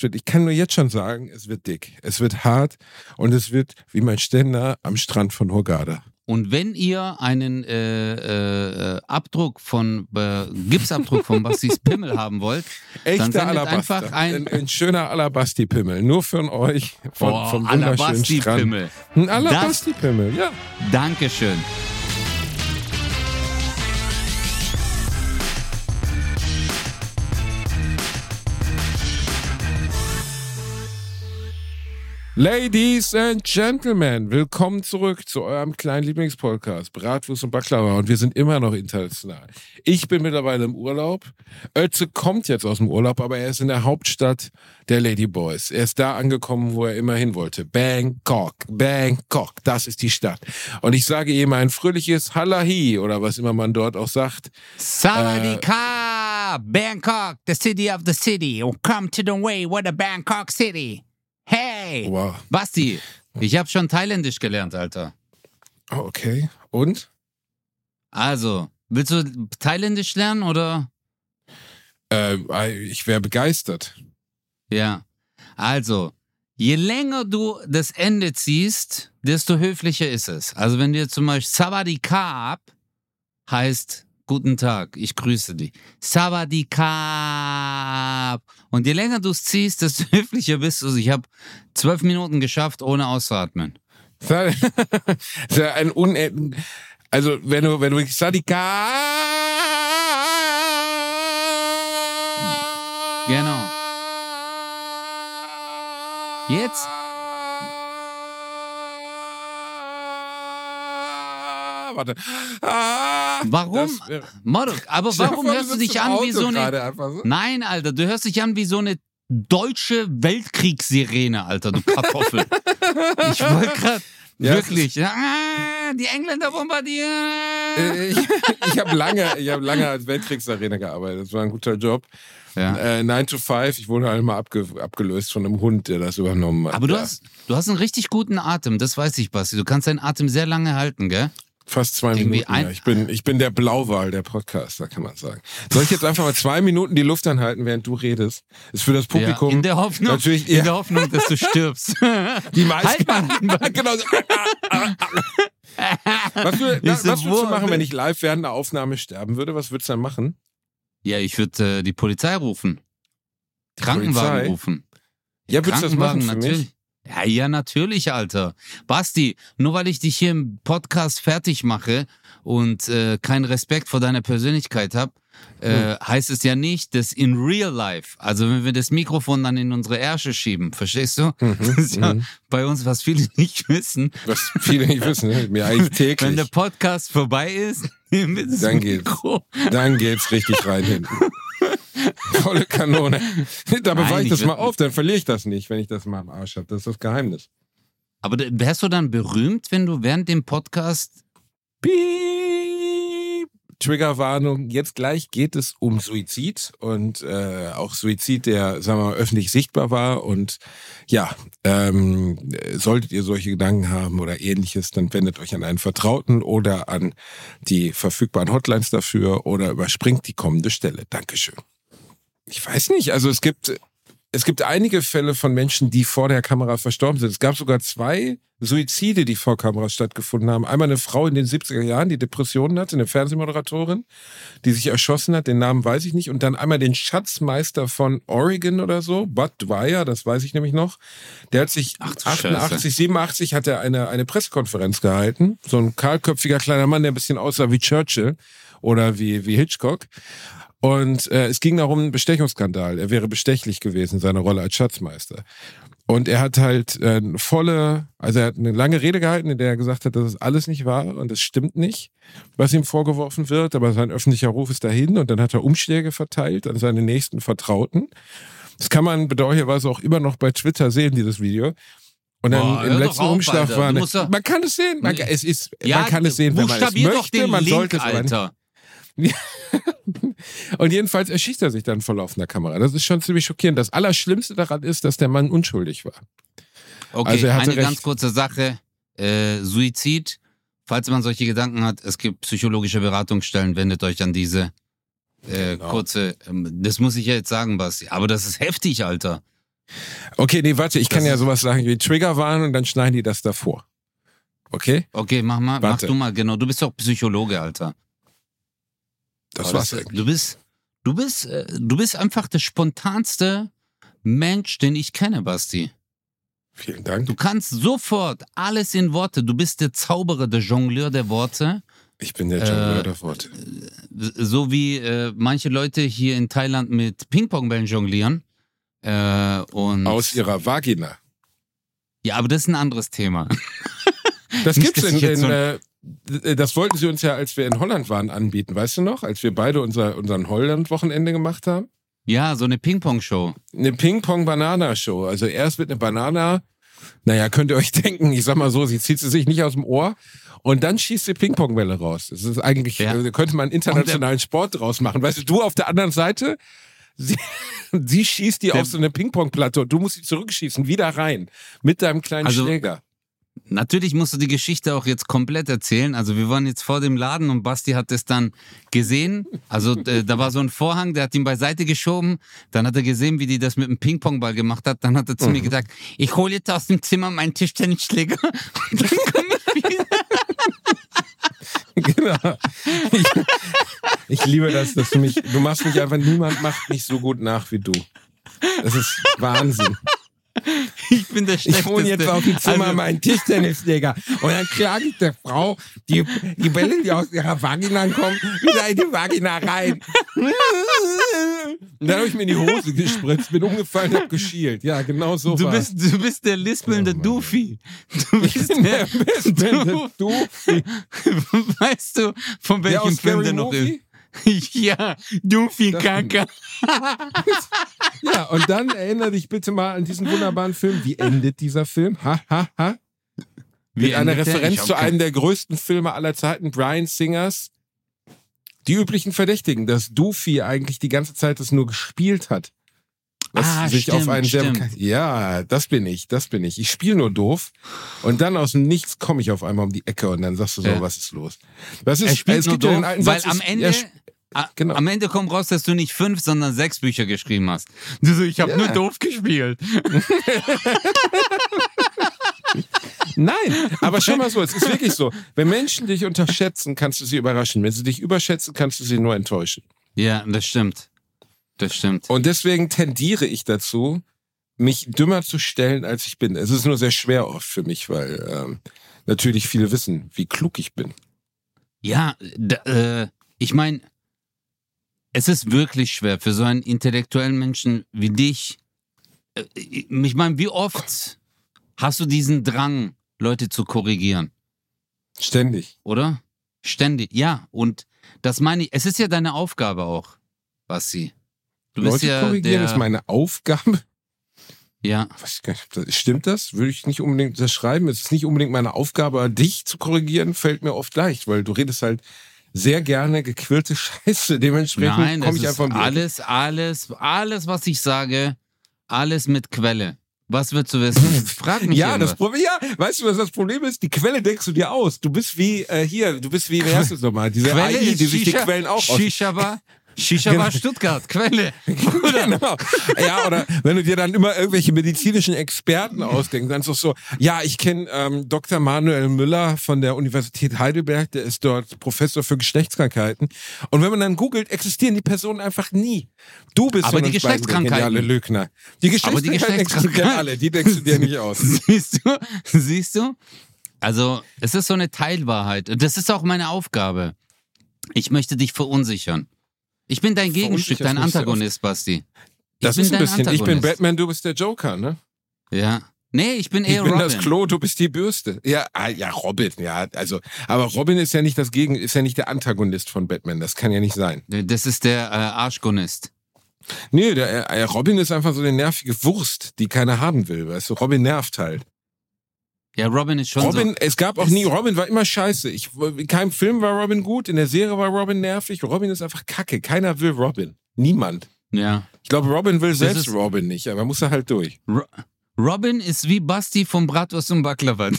Ich kann nur jetzt schon sagen, es wird dick, es wird hart und es wird wie mein Ständer am Strand von Hurghada. Und wenn ihr einen äh, äh, Abdruck von äh, Gipsabdruck von Bastis Pimmel haben wollt, dann sendet Alabaster. einfach ein, ein, ein schöner Alabasti-Pimmel, nur von euch, von, oh, vom wunderschönen Strand. Alabasti-Pimmel. Ein Alabasti-Pimmel, ja. Dankeschön. Ladies and Gentlemen, willkommen zurück zu eurem kleinen Lieblingspodcast Bratwurst und Baklava und wir sind immer noch international. Ich bin mittlerweile im Urlaub. Ötze kommt jetzt aus dem Urlaub, aber er ist in der Hauptstadt der Ladyboys. Er ist da angekommen, wo er immer hin wollte. Bangkok, Bangkok, das ist die Stadt. Und ich sage ihm ein fröhliches Halahi oder was immer man dort auch sagt. Sawadika, Bangkok, the city of the city. Come to the way, what a Bangkok city. Hey! Wow. Basti, ich habe schon Thailändisch gelernt, Alter. Oh, okay. Und? Also, willst du Thailändisch lernen oder? Äh, ich wäre begeistert. Ja. Also, je länger du das Ende ziehst, desto höflicher ist es. Also, wenn dir zum Beispiel Sawadikap heißt Guten Tag, ich grüße dich. Sawadikap. Und je länger du es ziehst, desto höflicher bist du. Ich habe zwölf Minuten geschafft, ohne auszuatmen. Ja ein Un also wenn du wenn du Sadika Genau. Jetzt warte. Ah, warum? Maruk, aber warum hörst du dich an wie so eine. So. Nein, Alter, du hörst dich an wie so eine deutsche Weltkriegssirene, Alter, du Kartoffel. ich wollte gerade. Ja, wirklich. Ah, die Engländer bombardieren. Äh, ich, ich habe lange, hab lange als Weltkriegsarena gearbeitet. Das war ein guter Job. Ja. Äh, 9 to 5, ich wurde einmal abge, abgelöst von einem Hund, der das übernommen hat. Aber du, ja. hast, du hast einen richtig guten Atem, das weiß ich, Basti. Du kannst deinen Atem sehr lange halten, gell? Fast zwei Irgendwie Minuten. Ja. Ich, bin, ich bin der Blauwal der Podcaster, kann man sagen. Soll ich jetzt einfach mal zwei Minuten die Luft anhalten, während du redest? Ist für das Publikum. Ja, in der Hoffnung, natürlich, in der Hoffnung dass du stirbst. Die meisten. Halt genau so. was, würd, was würdest du machen, wenn ich live während einer Aufnahme sterben würde? Was würdest du dann machen? Ja, ich würde äh, die Polizei rufen. Die Krankenwagen Polizei? rufen. Ja, würdest du das machen für natürlich. Mich? Ja, ja, natürlich, Alter. Basti, nur weil ich dich hier im Podcast fertig mache und äh, keinen Respekt vor deiner Persönlichkeit habe, äh, hm. heißt es ja nicht, dass in real life, also wenn wir das Mikrofon dann in unsere Ärsche schieben, verstehst du? Mhm. Das ist ja mhm. bei uns, was viele nicht wissen. Was viele nicht wissen, ne? mir eigentlich täglich. Wenn der Podcast vorbei ist, dann geht's, dann geht's richtig rein hinten. Volle Kanone. Da bewahre ich das mal auf, dann verliere ich das nicht, wenn ich das mal am Arsch habe. Das ist das Geheimnis. Aber wärst du dann berühmt, wenn du während dem Podcast. Piep. Triggerwarnung. Jetzt gleich geht es um Suizid und äh, auch Suizid, der, sagen wir mal, öffentlich sichtbar war. Und ja, ähm, solltet ihr solche Gedanken haben oder ähnliches, dann wendet euch an einen Vertrauten oder an die verfügbaren Hotlines dafür oder überspringt die kommende Stelle. Dankeschön. Ich weiß nicht, also es gibt, es gibt einige Fälle von Menschen, die vor der Kamera verstorben sind. Es gab sogar zwei Suizide, die vor Kamera stattgefunden haben. Einmal eine Frau in den 70er Jahren, die Depressionen hatte, eine Fernsehmoderatorin, die sich erschossen hat, den Namen weiß ich nicht. Und dann einmal den Schatzmeister von Oregon oder so, Bud Dwyer, das weiß ich nämlich noch. Der hat sich Ach, 88, Scheiße. 87 hat er eine, eine Pressekonferenz gehalten. So ein kahlköpfiger kleiner Mann, der ein bisschen aussah wie Churchill oder wie, wie Hitchcock. Und äh, es ging darum, einen Bestechungsskandal. Er wäre bestechlich gewesen, seine Rolle als Schatzmeister. Und er hat halt äh, volle, also er hat eine lange Rede gehalten, in der er gesagt hat, dass es alles nicht wahr und es stimmt nicht, was ihm vorgeworfen wird, aber sein öffentlicher Ruf ist dahin und dann hat er Umschläge verteilt an seine nächsten Vertrauten. Das kann man bedauerlicherweise auch immer noch bei Twitter sehen, dieses Video. Und dann Boah, im letzten auf, Umschlag war eine, man kann es sehen, man, es ist, ja, man kann es sehen, wenn man es möchte, man sollte es Alter. Und jedenfalls erschießt er sich dann vor laufender Kamera. Das ist schon ziemlich schockierend. Das Allerschlimmste daran ist, dass der Mann unschuldig war. Okay, also eine recht. ganz kurze Sache. Äh, Suizid, falls man solche Gedanken hat, es gibt psychologische Beratungsstellen, wendet euch an diese. Äh, genau. kurze, ähm, das muss ich ja jetzt sagen, Basti. Aber das ist heftig, Alter. Okay, nee, warte, ich Das kann ja sowas sagen wie Triggerwarnung und dann schneiden die das davor. Okay? Okay, mach mal, mach Warte. du mal, genau. Du bist doch Psychologe, Alter. Das war's eigentlich. Du bist, du bist, äh, du bist einfach der spontanste Mensch, den ich kenne, Basti. Vielen Dank. Du kannst sofort alles in Worte. Du bist der Zauberer, der Jongleur der Worte. Ich bin der Äh, Jongleur der Worte. So wie äh, manche Leute hier in Thailand mit Ping-Pong-Bällen jonglieren. Äh, und Aus ihrer Vagina. ja, aber das ist ein anderes Thema. Das Nicht, gibt's in, in so äh, das wollten sie uns ja, als wir in Holland waren, anbieten, weißt du noch? Als wir beide unser, unseren Holland-Wochenende gemacht haben. Ja, so eine Ping-Pong-Show. Eine Ping-Pong-Banana-Show. Also erst mit einer Banana, naja, könnt ihr euch denken, ich sag mal so, sie zieht sie sich nicht aus dem Ohr und dann schießt sie Ping-Pong-Bälle raus. Das ist eigentlich, Ja. äh, da könnte man einen internationalen Sport draus machen. Weißt du, du auf der anderen Seite, sie, sie schießt die auf so eine Ping-Pong-Platte und du musst sie zurückschießen, wieder rein, mit deinem kleinen Also- Schläger. Natürlich musst du die Geschichte auch jetzt komplett erzählen. Also wir waren jetzt vor dem Laden und Basti hat es dann gesehen. Also äh, da war so ein Vorhang, der hat ihn beiseite geschoben. Dann hat er gesehen, wie die das mit dem Ping-Pong-Ball gemacht hat. Dann hat er zu mir gesagt, ich hole jetzt aus dem Zimmer meinen Tischtennisschläger. Und dann komm ich wieder. Genau. Ich, ich liebe das, dass du mich, du machst mich einfach, niemand macht mich so gut nach wie du. Das ist Wahnsinn. Ich bin der Ich Schlechteste. wohne jetzt auf dem Zimmer Also, meinen Tischtennisschläger und dann klage ich der Frau, die, die Bälle, die aus ihrer Vagina kommen, wieder in die Vagina rein. Und dann habe ich mir in die Hose gespritzt, bin umgefallen und hab geschielt. Ja, genau so Du war's. bist, du bist der lispelnde Oh. Doofy. Du Ich bist der, der beste du, Doofy. weißt du, von welchem Film der noch ist? Ja, Das- Kaka. Ja, und dann erinnere dich bitte mal an diesen wunderbaren Film. Wie endet dieser Film? Ha, ha, ha. Mit einer? Referenz zu einem der größten Filme aller Zeiten, Brian Singers. Die üblichen Verdächtigen, dass Doofy eigentlich die ganze Zeit das nur gespielt hat. Was Ah, sich auf stimmt, einen sehr stimmt. Ja, das bin ich, das bin ich. Ich spiele nur doof und dann aus dem Nichts komme ich auf einmal um die Ecke und dann sagst du so, Ja. was ist los? Was ist, Er spielt es nur gibt ja den doof, alten weil Satz, am Ende, genau. am Ende kommt raus, dass du nicht fünf, sondern sechs Bücher geschrieben hast. Du so, ich habe Ja. nur doof gespielt. Nein, aber schau mal so, es ist wirklich so. Wenn Menschen dich unterschätzen, kannst du sie überraschen. Wenn sie dich überschätzen, kannst du sie nur enttäuschen. Ja, das stimmt. Das stimmt. Und deswegen tendiere ich dazu, mich dümmer zu stellen, als ich bin. Es ist nur sehr schwer oft für mich, weil ähm, natürlich viele wissen, wie klug ich bin. Ja, äh, ich meine, es ist wirklich schwer für so einen intellektuellen Menschen wie dich. Äh, ich meine, wie oft hast du diesen Drang, Leute zu korrigieren, Ständig. oder? Ständig, ja. Und das meine ich, es ist ja deine Aufgabe auch, Basti. Du bist Leute ja korrigieren der, ist meine Aufgabe. ja, Was, stimmt das? Würde ich nicht unbedingt das schreiben? Es ist nicht unbedingt meine Aufgabe, dich zu korrigieren, fällt mir oft leicht, weil du redest halt sehr gerne gequirlte Scheiße. Dementsprechend Nein, komme ich einfach alles, alles, alles, was ich sage, alles mit Quelle. Was willst du wissen? Frag mich Ja, das. Problem, ja, weißt du, was das Problem ist? Die Quelle denkst du dir aus. Du bist wie äh, hier, du bist wie, wie heißt das nochmal? Diese Quelle AI, die sich die Quellen auch aus. Shisha Bar, Shisha Genau. Bar Stuttgart, Quelle. genau. Ja, oder wenn du dir dann immer irgendwelche medizinischen Experten ausdenkst, dann ist es so, ja, ich kenne ähm, Dr. Manuel Müller von der Universität Heidelberg, der ist dort Professor für Geschlechtskrankheiten. Und wenn man dann googelt, existieren die Personen einfach nie. Du bist Aber die der Geschlechtskrankheiten. geniale Lügner. Die Aber die Geschlechtskrankheiten Geschlechtskrankheiten- alle, die denkst du dir nicht aus. Siehst du? Siehst du? Also, es ist so eine Teilwahrheit. Und Das ist auch meine Aufgabe. Ich möchte dich verunsichern. Ich bin dein Gegenstück, dein Antagonist, Basti. Ich Das bin ist ein bisschen, ich bin. Batman, du bist der Joker, ne? Ja. Nee, ich bin Ich eher bin Robin. das Klo, du bist die Bürste. Ja, ah, ja, Robin, ja, also, aber Robin ist ja nicht das Gegen, ist ja nicht der Antagonist von Batman, das kann ja nicht sein. Das ist der äh, Arschgonist. Nee, der, äh, Robin ist einfach so eine nervige Wurst, die keiner haben will, weißt du, Robin nervt halt. Ja, Robin ist schon Robin, so. es gab auch nie, Robin war immer scheiße. Ich, in keinem Film war Robin gut, in der Serie war Robin nervig. Robin ist einfach kacke, keiner will Robin. Niemand. Ja. Ich glaube, Robin will selbst Robin nicht, aber muss er halt durch. Ro Robin ist wie Basti vom Bratwurst und Baklava.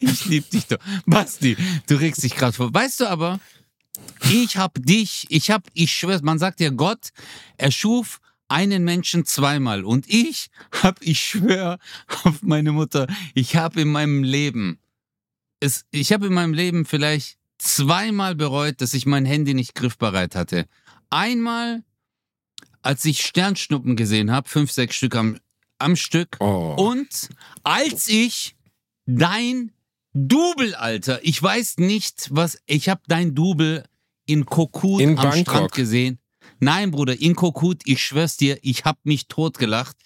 ich lieb dich doch. Basti, du regst dich gerade vor. Weißt du aber, Ich hab dich, ich hab, ich schwör, man sagt ja Gott, er schuf einen Menschen zweimal und ich hab, ich schwör auf meine Mutter, ich hab in meinem Leben, es, ich habe in meinem Leben vielleicht zweimal bereut, dass ich mein Handy nicht griffbereit hatte. Einmal, als ich Sternschnuppen gesehen habe, fünf, sechs Stück am, am Stück. Oh. Und als ich dein Double, Alter, ich weiß nicht, was, ich habe dein Double in Kokut In am Bangkok. Strand gesehen. Nein, Bruder, in Kokut, ich schwör's dir, ich hab mich totgelacht.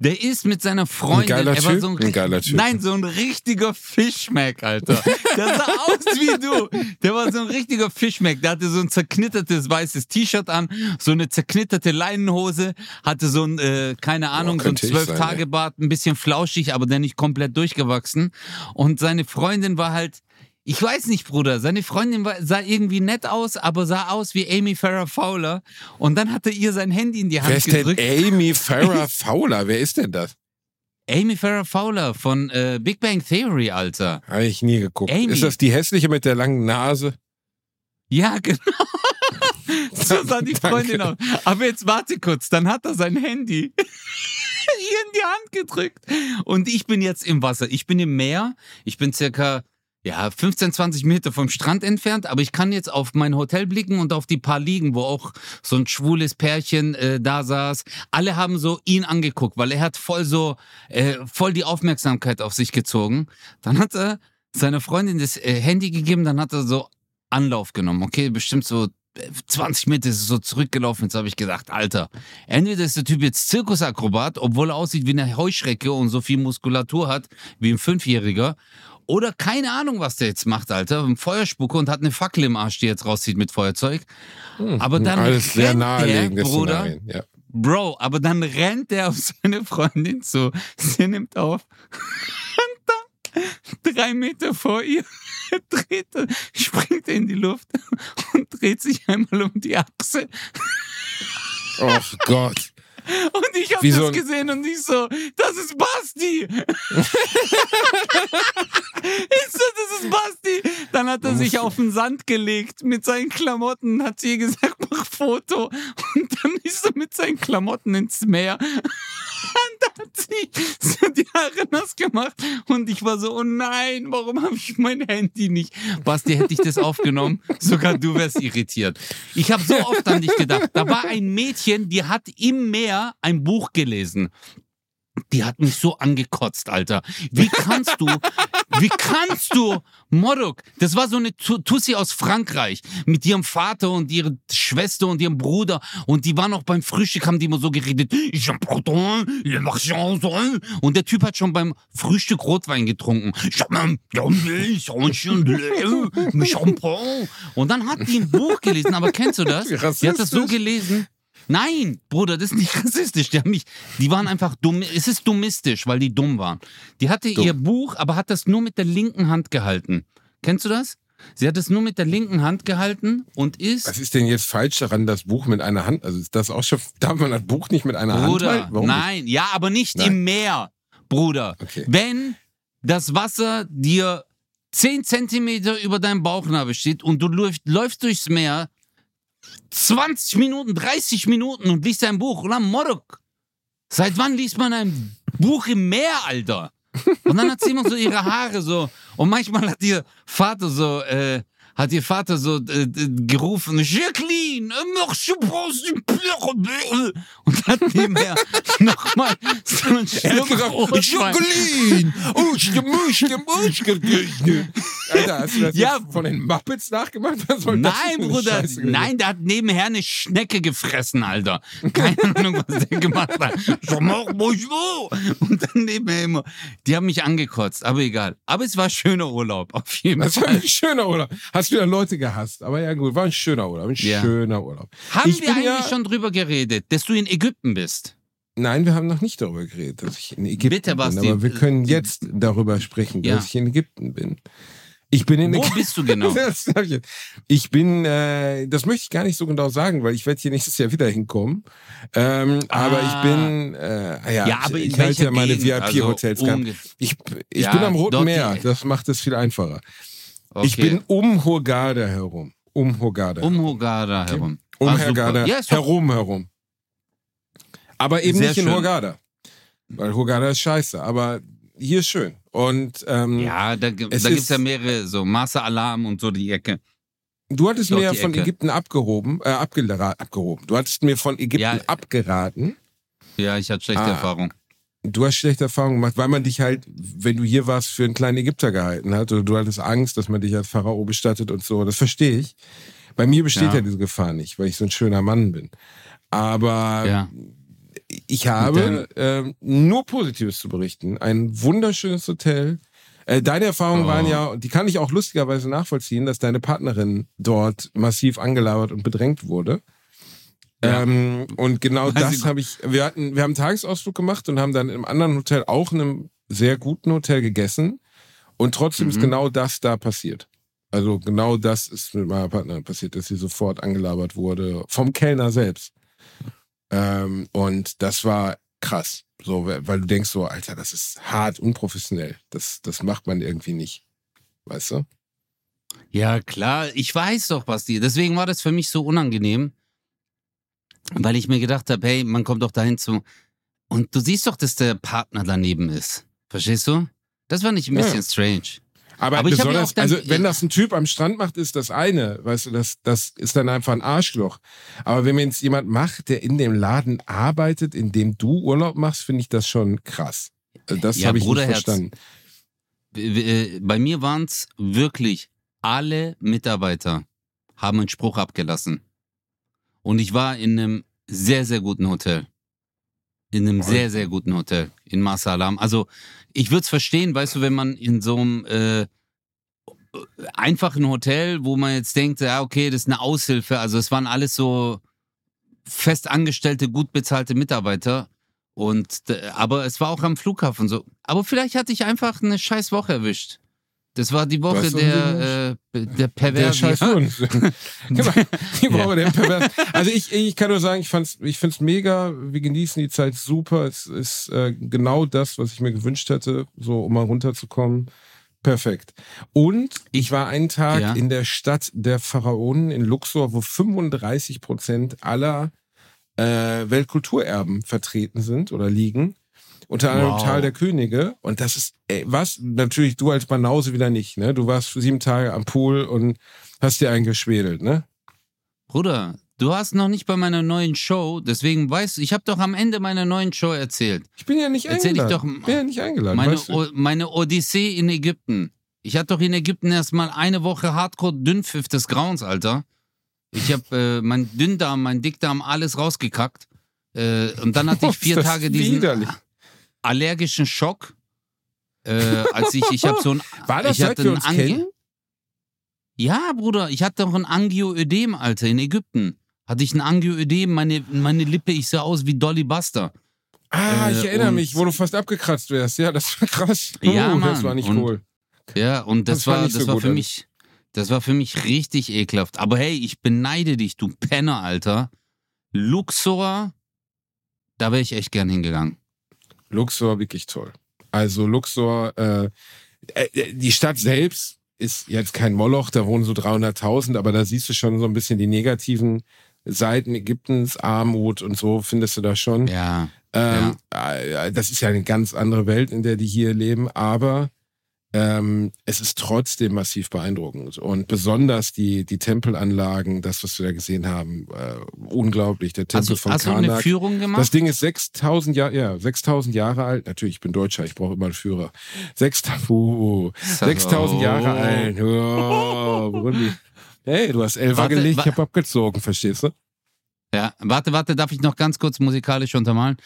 Der ist mit seiner Freundin, geiler er war Typ? so ein, Ein geiler Typ. Nein, so ein richtiger Fischmeck, Alter. Der sah aus wie du. Der war so ein richtiger Fischmeck. Der hatte so ein zerknittertes weißes T-Shirt an, so eine zerknitterte Leinenhose, hatte so ein, äh, keine Ahnung, so ein könnte ich sein, Zwölf-Tage-Bart, ein bisschen flauschig, aber der nicht komplett durchgewachsen. Und seine Freundin war halt, ich weiß nicht, Bruder, seine Freundin war, sah irgendwie nett aus, aber sah aus wie Amy Farrah Fowler. Und dann hatte ihr sein Handy in die Hand Wer ist denn gedrückt. Amy Farrah Fowler? Wer ist denn das? Amy Farrah Fowler von äh, Big Bang Theory, Alter. Habe ich nie geguckt. Amy. Ist das die hässliche mit der langen Nase? Ja, genau. so sah die. Freundin aus. Aber jetzt warte kurz, dann hat er sein Handy ihr in die Hand gedrückt. Und ich bin jetzt im Wasser. Ich bin im Meer. Ich bin circa ja, 15, 20 Meter vom Strand entfernt, aber ich kann jetzt auf mein Hotel blicken und auf die paar Liegen, wo auch so ein schwules Pärchen äh, da saß. Alle haben so ihn angeguckt, weil er hat voll so, äh, voll die Aufmerksamkeit auf sich gezogen. Dann hat er seiner Freundin das äh, Handy gegeben, dann hat er so Anlauf genommen. Okay, bestimmt so äh, 20 Meter ist er so zurückgelaufen. Jetzt habe ich gedacht, Alter, entweder ist der Typ jetzt Zirkusakrobat, obwohl er aussieht wie eine Heuschrecke und so viel Muskulatur hat wie ein Fünfjähriger. Oder keine Ahnung, was der jetzt macht, Alter. Ein Feuerspucke und hat eine Fackel im Arsch, die jetzt rauszieht mit Feuerzeug. Aber dann Hm, Alles sehr rennt naheliegende der, Bruder, Szenarien. Ja. Bro, aber dann rennt er auf seine Freundin zu. Sie nimmt auf. Und dann, drei Meter vor ihr, dreht er, springt er in die Luft und dreht sich einmal um die Achse. Oh Gott. Und ich habe das so gesehen und ich so, das ist Basti. ich so, das ist Basti. Dann hat er sich auf den Sand gelegt mit seinen Klamotten, hat sie gesagt, mach Foto. Und dann ist er mit seinen Klamotten ins Meer. Und da hat sie so die Haare nass gemacht. Und ich war so, oh nein, warum habe ich mein Handy nicht? Basti, hätte ich das aufgenommen, sogar du wärst irritiert. Ich habe so oft an dich gedacht. Da war ein Mädchen, die hat im Meer ein Buch gelesen. Die hat mich so angekotzt, Alter. Wie kannst du, wie kannst du, Modok, das war so eine Tu- Tussi aus Frankreich mit ihrem Vater und ihrer Schwester und ihrem Bruder und die waren auch beim Frühstück, haben die immer so geredet. Und der Typ hat schon beim Frühstück Rotwein getrunken. Und dann hat die ein Buch gelesen, aber kennst du das? Die hat das so gelesen. Nein, Bruder, das ist nicht rassistisch. Die, haben mich, die waren einfach dumm. Es ist dummistisch, weil die dumm waren. Die hatte Dumm. ihr Buch, aber hat das nur mit der linken Hand gehalten. Kennst du das? Sie hat es nur mit der linken Hand gehalten und ist. Was ist denn jetzt falsch daran, das Buch mit einer Hand? Also ist das auch schon. Darf man das Buch nicht mit einer Hand Bruder, halten? Warum nein, ja, aber nicht Nein. im Meer, Bruder. Okay. Wenn das Wasser dir 10 Zentimeter über deinem Bauchnabel steht und du läufst, läufst durchs Meer 20 Minuten, 30 Minuten und liest ein Buch, oder Morok. Seit wann liest man ein Buch im Meer, Alter? Und dann hat sie immer so ihre Haare so. Und manchmal hat ihr Vater so, äh, hat ihr Vater so äh, äh, gerufen, Jacqueline, pleure. Und hat nebenher nochmal so einen Schluck. Jacqueline! Alter, hast du das Ja. von den Muppets nachgemacht? Nein, Bruder, nein, der hat nebenher eine Schnecke gefressen, Alter. Keine Ahnung, was der gemacht hat. Und dann nebenher immer, die haben mich angekotzt, aber egal. Aber es war schöner Urlaub, auf jeden Das war Fall. ein schöner Urlaub. Hast wieder Leute gehasst. Aber ja, gut, war ein schöner Urlaub. Ein Ja. schöner Urlaub. Haben Ich wir eigentlich ja- schon drüber geredet, dass du in Ägypten bist? Nein, wir haben noch nicht darüber geredet, dass ich in Ägypten Bitte, bin. Aber wir können jetzt darüber sprechen, Ja. dass ich in Ägypten bin. Ich bin in Wo Ägypten. bist du genau? Ich, bin, äh, das möchte ich gar nicht so genau sagen, weil ich werde hier nächstes Jahr wieder hinkommen. Ähm, Aber ich Ah. bin, äh, ja, Ja, aber ich, halte ja meine? VIP-Hotels. Also ich ich Ja, bin am Roten Meer, das macht es viel einfacher. Okay. Ich bin um Hurghada herum. um Hurghada. Um Hurghada herum. Um Ah. Hurghada Ja, herum, herum. Aber eben Sehr nicht in schön. Hurghada. Weil Hurghada ist scheiße, aber hier ist schön. Und ähm, Ja, da, da gibt es ja mehrere, so Master Alarm und so die Ecke. du hattest mir ja von Ecke. Ägypten abgehoben, äh, abgera- abgehoben. Du hattest mir von Ägypten Ja. abgeraten. Ja, ich hatte schlechte Ah. Erfahrung. Du hast schlechte Erfahrungen gemacht, weil man dich halt, wenn du hier warst, für einen kleinen Ägypter gehalten hat. Oder du hattest Angst, dass man dich als Pharao bestattet und so. Das verstehe ich. Bei mir besteht ja, Ja. diese Gefahr nicht, weil ich so ein schöner Mann bin. Aber Ja. ich habe ähm, nur Positives zu berichten. Ein wunderschönes Hotel. Äh, deine Erfahrungen Oh. waren ja, die kann ich auch lustigerweise nachvollziehen, dass deine Partnerin dort massiv angelabert und bedrängt wurde. Ja. Ähm, und genau Weil das habe ich, wir hatten, wir haben einen Tagesausflug gemacht und haben dann im anderen Hotel, auch in einem sehr guten Hotel gegessen. Und trotzdem ist Mhm. genau das da passiert. Also genau das ist mit meiner Partnerin passiert, dass sie sofort angelabert wurde vom Kellner selbst. Ähm, und das war krass. So, weil weil du denkst so, Alter, das ist hart unprofessionell. Das, das macht man irgendwie nicht. Weißt du? Ja, klar, ich weiß doch, Basti. Deswegen war das für mich so unangenehm, weil ich mir gedacht habe, hey, man kommt doch dahin zu. Und du siehst doch, dass der Partner daneben ist. Verstehst du? Das war nicht ein Ja. bisschen strange. Aber, Aber ja besonders, dann- also wenn das ein Typ am Strand macht, ist das eine, weißt du, das, das ist dann einfach ein Arschloch. Aber wenn mir jetzt jemand macht, der in dem Laden arbeitet, in dem du Urlaub machst, finde ich das schon krass. Also Das Ja, habe ich nicht verstanden. Äh, Bei mir waren es wirklich alle Mitarbeiter haben einen Spruch abgelassen. Und ich war in einem sehr, sehr guten Hotel. In einem sehr, sehr guten Hotel in Masalam. Also ich würde es verstehen, weißt du, wenn man in so einem äh, einfachen Hotel, wo man jetzt denkt, ja, okay, das ist eine Aushilfe. Also es waren alles so festangestellte, gut bezahlte Mitarbeiter. Und d- aber es war auch am Flughafen so. Aber vielleicht hatte ich einfach eine scheiß Woche erwischt. Das war die Woche der, äh, der Der scheiß Hund. genau. Die Woche der Pervers. Also ich, ich kann nur sagen, ich fand's, ich find's mega. Wir genießen die Zeit super. Es ist äh, genau das, was ich mir gewünscht hätte, so um mal runterzukommen. Perfekt. Und ich war einen Tag Ja. in der Stadt der Pharaonen in Luxor, wo 35 Prozent aller äh, Weltkulturerben vertreten sind oder liegen. Unter anderem Wow. Tal der Könige. Und das ist, ey, was? Natürlich du als Banause wieder nicht, ne? Du warst sieben Tage am Pool und hast dir einen geschwedelt, ne? Bruder, du hast noch nicht bei meiner neuen Show, deswegen weißt du, ich habe doch am Ende meiner neuen Show erzählt. Ich bin ja nicht Erzähl ich eingeladen. doch- bin ja nicht eingeladen, Meine, weißt du? Meine Odyssee in Ägypten. Ich hatte doch in Ägypten erstmal eine Woche Hardcore-Dünnpfiff des Grauens, Alter. Ich habe äh, mein Dünndarm, mein Dickdarm, alles rausgekackt. Äh, und dann hatte ich vier das Tage diesen widerlich. Allergischen Schock. Äh, als ich, ich habe so ein. War das ich hatte wir ein uns Ange- kennen? Ja, Bruder, ich hatte doch ein Angioödem, Alter, in Ägypten. Hatte ich ein Angioödem, meine, meine Lippe, ich sah aus wie Dolly Buster. Ah, ich Äh, erinnere und- mich, wo du fast abgekratzt wärst. Ja, das war krass. Ja, Uh, Das Mann. war nicht Und- cool. Ja, und das, Das war das so war gut, für mich, das war für mich richtig ekelhaft. Aber hey, ich beneide dich, du Penner, Alter. Luxor, da wäre ich echt gern hingegangen. Luxor wirklich toll. Also Luxor, äh, äh, die Stadt selbst ist jetzt kein Moloch, da wohnen so 300.000, aber da siehst du schon so ein bisschen die negativen Seiten Ägyptens, Armut und so findest du da schon. Ja, Ähm, äh, Das ist ja eine ganz andere Welt, in der die hier leben, aber ähm, es ist trotzdem massiv beeindruckend. Und besonders die, die Tempelanlagen, das, was wir da gesehen haben, äh, unglaublich. Der Tempel also von hast du eine Karnak. Führung gemacht? Das Ding ist 6000 Jahre, ja, 6000 Jahre alt. Natürlich, ich bin Deutscher, ich brauche immer einen Führer. 6000, uh, 6000 Jahre alt. Oh, Burundi. Hey, du hast Elfer Warte, gelegt, ich hab abgezogen, verstehst du? Ja, warte, warte, darf ich noch ganz kurz musikalisch untermalen?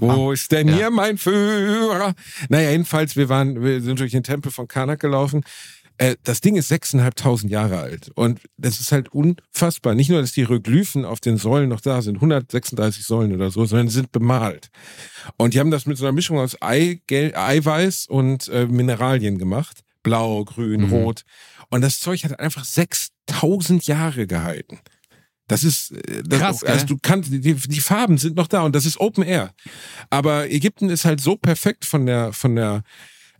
Wo ist denn Ja. hier mein Führer? Naja, jedenfalls, wir waren, wir sind durch den Tempel von Karnak gelaufen. Äh, das Ding ist 6.500 Jahre alt. Und das ist halt unfassbar. Nicht nur, dass die Hieroglyphen auf den Säulen noch da sind, 136 Säulen oder so, sondern sind bemalt. Und die haben das mit so einer Mischung aus Eigelb, Eiweiß und äh, Mineralien gemacht. Blau, grün, Mhm. rot. Und das Zeug hat einfach 6000 Jahre gehalten. Das ist, äh, das, Krass, also du kannst, die, die Farben sind noch da und das ist Open Air. Aber Ägypten ist halt so perfekt von der, von der,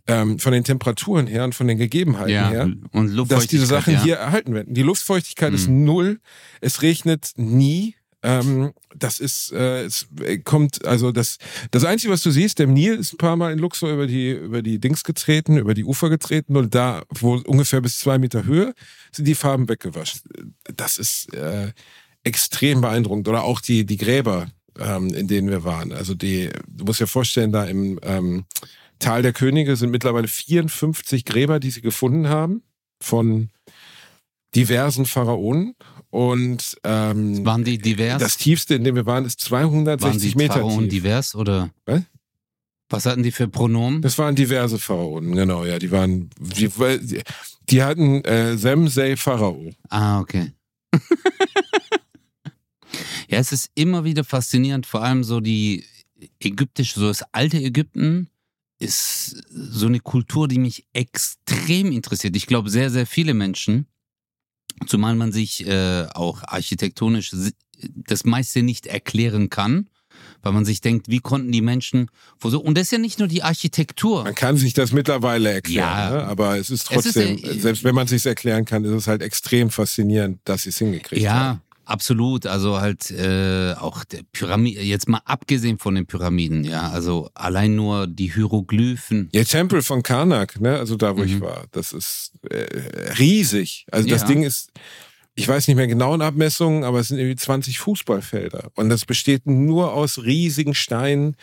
ähm, von den Temperaturen her und von den Gegebenheiten Ja, her, und dass diese Sachen ja. hier erhalten werden. Die Luftfeuchtigkeit ist Mhm. null, es regnet nie. Ähm, das ist, äh, es kommt, also das, das Einzige, was du siehst, der Nil ist ein paar Mal in Luxor über die, über die Dings getreten, über die Ufer getreten und da, wo ungefähr bis zwei Meter Höhe, sind die Farben weggewaschen. Das ist äh, extrem beeindruckend. Oder auch die, die Gräber, ähm, in denen wir waren. Also die, du musst dir vorstellen, da im ähm, Tal der Könige sind mittlerweile 54 Gräber, die sie gefunden haben von diversen Pharaonen. Und ähm, Waren die divers? das tiefste, in dem wir waren, ist waren 260 die Meter Pharaonen tief. divers oder? Was? Was hatten die für Pronomen? Das waren diverse Pharaonen, genau, ja. Die waren, die, die, die hatten äh, Semsei Pharao. Ah, okay. ja, es ist immer wieder faszinierend, vor allem so die ägyptische, so das alte Ägypten ist so eine Kultur, die mich extrem interessiert. Ich glaube, sehr, sehr viele Menschen, zumal man sich äh, auch architektonisch das meiste nicht erklären kann, weil man sich denkt, wie konnten die Menschen, wo so, und das ist ja nicht nur die Architektur. Man kann sich das mittlerweile erklären, Ja. ne? aber es ist Es ist, trotzdem, äh, selbst wenn man sich erklären kann, ist es halt extrem faszinierend, dass sie es hingekriegt Ja, haben. Absolut. Also halt äh, auch der Pyramid, jetzt mal abgesehen von den Pyramiden, ja, also allein nur die Hieroglyphen. Ja, Tempel von Karnak, ne? also da, wo ich Mhm. war, das ist äh, riesig. Also das Ja. Ding ist, ich weiß nicht mehr genau in Abmessungen, aber es sind irgendwie 20 Fußballfelder. Und das besteht nur aus riesigen Steinen.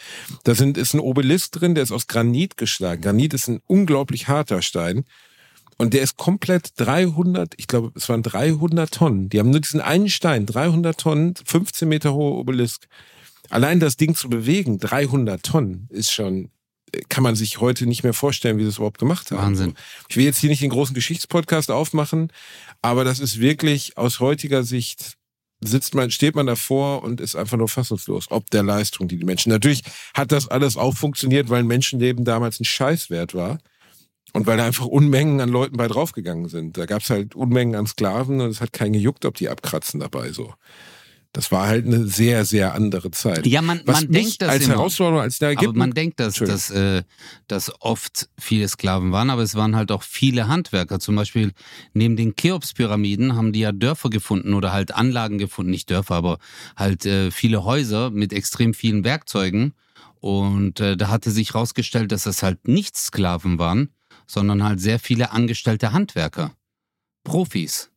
Da sind, ist ein Obelisk drin, der ist aus Granit geschlagen. Granit ist ein unglaublich harter Stein. Und der ist komplett 300, ich glaube, es waren 300 Tonnen. Die haben nur diesen einen Stein, 300 Tonnen, 15 Meter hoher Obelisk. Allein das Ding zu bewegen, 300 Tonnen, ist schon, kann man sich heute nicht mehr vorstellen, wie sie es überhaupt gemacht haben. Wahnsinn. Ich will jetzt hier nicht den großen Geschichtspodcast aufmachen, aber das ist wirklich aus heutiger Sicht sitzt man, steht man davor und ist einfach nur fassungslos, ob der Leistung, die die Menschen. Natürlich hat das alles auch funktioniert, weil ein Menschenleben damals ein Scheißwert war. Und weil da einfach Unmengen an Leuten bei draufgegangen sind. Da gab es halt Unmengen an Sklaven und es hat keinen gejuckt, ob die abkratzen dabei so. Das war halt eine sehr, sehr andere Zeit. Ja, man, Was man denkt das als immer. Herausforderung, als der Aber Ägypten, man denkt, dass, dass, äh, dass oft viele Sklaven waren, aber es waren halt auch viele Handwerker. Zum Beispiel neben den Cheops-Pyramiden haben die ja Dörfer gefunden oder halt Anlagen gefunden, nicht Dörfer, aber halt äh, viele Häuser mit extrem vielen Werkzeugen. Und äh, da hatte sich herausgestellt, dass das halt nicht Sklaven waren, sondern halt sehr viele angestellte Handwerker. Profis.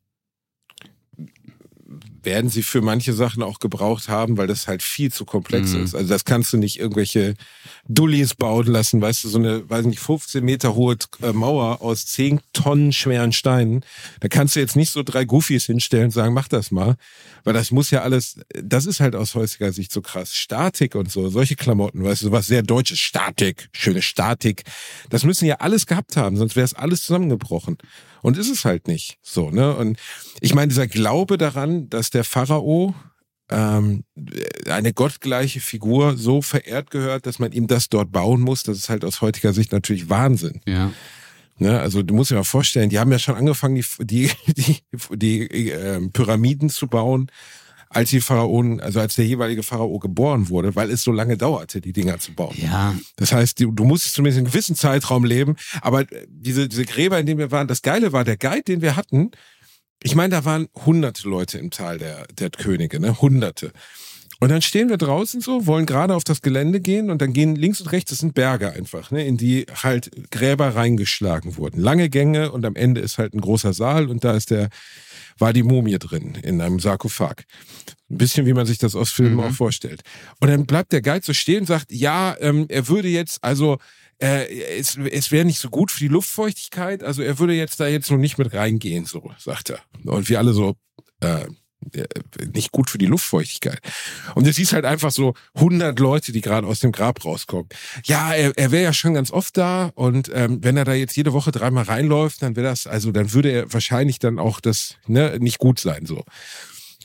werden sie für manche Sachen auch gebraucht haben, weil das halt viel zu komplex Mhm. ist. Also das kannst du nicht irgendwelche Dullis bauen lassen, weißt du, so eine, weiß nicht, 15 Meter hohe äh, Mauer aus 10 Tonnen schweren Steinen. Da kannst du jetzt nicht so drei Goofies hinstellen und sagen, mach das mal. Weil das muss ja alles, das ist halt aus heutiger Sicht so krass. Statik und so, solche Klamotten, weißt du, sowas sehr deutsches. Statik, schöne Statik. Das müssen ja alles gehabt haben, sonst wäre es alles zusammengebrochen. Und ist es halt nicht so, ne? Und ich meine, dieser Glaube daran, dass der Pharao ähm, eine gottgleiche Figur so verehrt gehört, dass man ihm das dort bauen muss, das ist halt aus heutiger Sicht natürlich Wahnsinn. Ja. Ne? Also du musst dir mal vorstellen, die haben ja schon angefangen, die, die, die, die äh, Pyramiden zu bauen, als die Pharaonen, also als der jeweilige Pharao geboren wurde, weil es so lange dauerte, die Dinger zu bauen. Ja. Das heißt, du, du musstest zumindest einen gewissen Zeitraum leben. Aber diese, diese Gräber, in denen wir waren, das Geile war, der Guide, den wir hatten, ich meine, da waren hunderte Leute im Tal der, der Könige, ne? Hunderte. Und dann stehen wir draußen so, wollen gerade auf das Gelände gehen und dann gehen links und rechts, das sind Berge einfach, ne, in die halt Gräber reingeschlagen wurden. Lange Gänge und am Ende ist halt ein großer Saal und da ist der, war die Mumie drin in einem Sarkophag. Ein bisschen wie man sich das aus Filmen Mhm. auch vorstellt. Und dann bleibt der Guide so stehen und sagt, ja, ähm, er würde jetzt, also äh, es, es wäre nicht so gut für die Luftfeuchtigkeit, also er würde jetzt da jetzt noch nicht mit reingehen, so, sagt er. Und wir alle so, äh, äh, nicht gut für die Luftfeuchtigkeit. Und du siehst halt einfach so 100 Leute, die gerade aus dem Grab rauskommen. Ja, er, er wäre ja schon ganz oft da und ähm, wenn er da jetzt jede Woche dreimal reinläuft, dann wäre das, also dann würde er wahrscheinlich dann auch das ne, nicht gut sein so.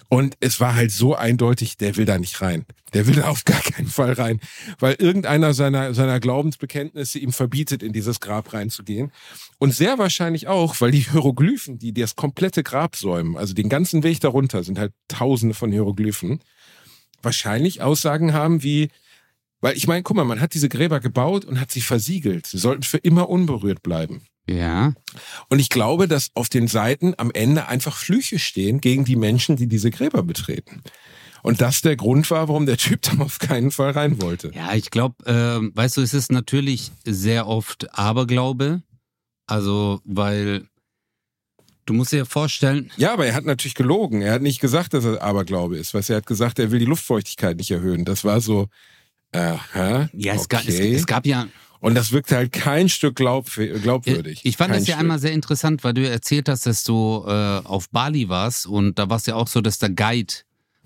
Und es war halt so eindeutig, der will da nicht rein. Der will da auf gar keinen Fall rein, weil irgendeiner seiner, seiner Glaubensbekenntnisse ihm verbietet, in dieses Grab reinzugehen. Und sehr wahrscheinlich auch, weil die Hieroglyphen, die das komplette Grab säumen, also den ganzen Weg darunter, sind halt tausende von Hieroglyphen, wahrscheinlich Aussagen haben wie, Weil ich meine, guck mal, man hat diese Gräber gebaut und hat sie versiegelt. Sie sollten für immer unberührt bleiben. Ja. Und ich glaube, dass auf den Seiten am Ende einfach Flüche stehen gegen die Menschen, die diese Gräber betreten. Und das der Grund war, warum der Typ da auf keinen Fall rein wollte. Ja, ich glaube, äh, weißt du, es ist natürlich sehr oft Aberglaube. Also, weil du musst dir vorstellen. Ja, aber er hat natürlich gelogen. Er hat nicht gesagt, dass er Aberglaube ist. Weißt, er hat gesagt, er will die Luftfeuchtigkeit nicht erhöhen. Das war so. Aha, ja, es, okay. gab, es, es gab ja und das wirkte halt kein Stück glaub, glaubwürdig. Ich fand kein das ja Stück. einmal sehr interessant, weil du erzählt hast, dass du äh, auf Bali warst und da war es ja auch so, dass der Guide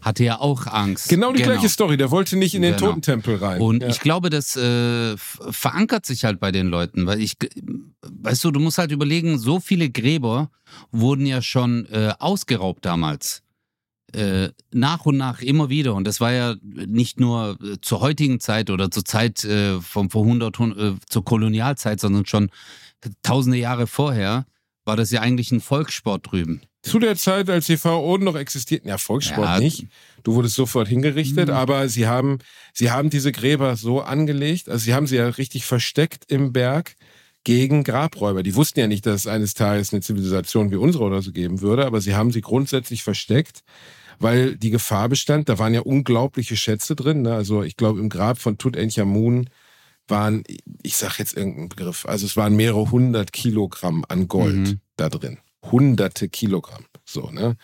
hatte ja auch Angst. Genau die gleiche Story. Der wollte nicht in den Genau. Totentempel rein. Und ja. ich glaube, das äh, verankert sich halt bei den Leuten, weil ich, weißt du, du musst halt überlegen, so viele Gräber wurden ja schon äh, ausgeraubt damals. Äh, nach und nach immer wieder. Und das war ja nicht nur äh, zur heutigen Zeit oder zur Zeit äh, vom vor 100, hun- äh, zur Kolonialzeit, sondern schon tausende Jahre vorher war das ja eigentlich ein Volkssport drüben. Zu der Zeit, als die VO noch existierten, ja, Volkssport Ja. nicht. Du wurdest sofort hingerichtet, Mhm. aber sie haben, sie haben diese Gräber so angelegt, also sie haben sie ja richtig versteckt im Berg gegen Grabräuber. Die wussten ja nicht, dass es eines Tages eine Zivilisation wie unsere oder so geben würde, aber sie haben sie grundsätzlich versteckt, weil die Gefahr bestand, da waren ja unglaubliche Schätze drin. Ne? Also ich glaube, im Grab von Tutanchamun waren, ich sag jetzt irgendeinen Begriff, also es waren mehrere hundert Kilogramm an Gold Mhm. da drin. Hunderte Kilogramm. So, ne?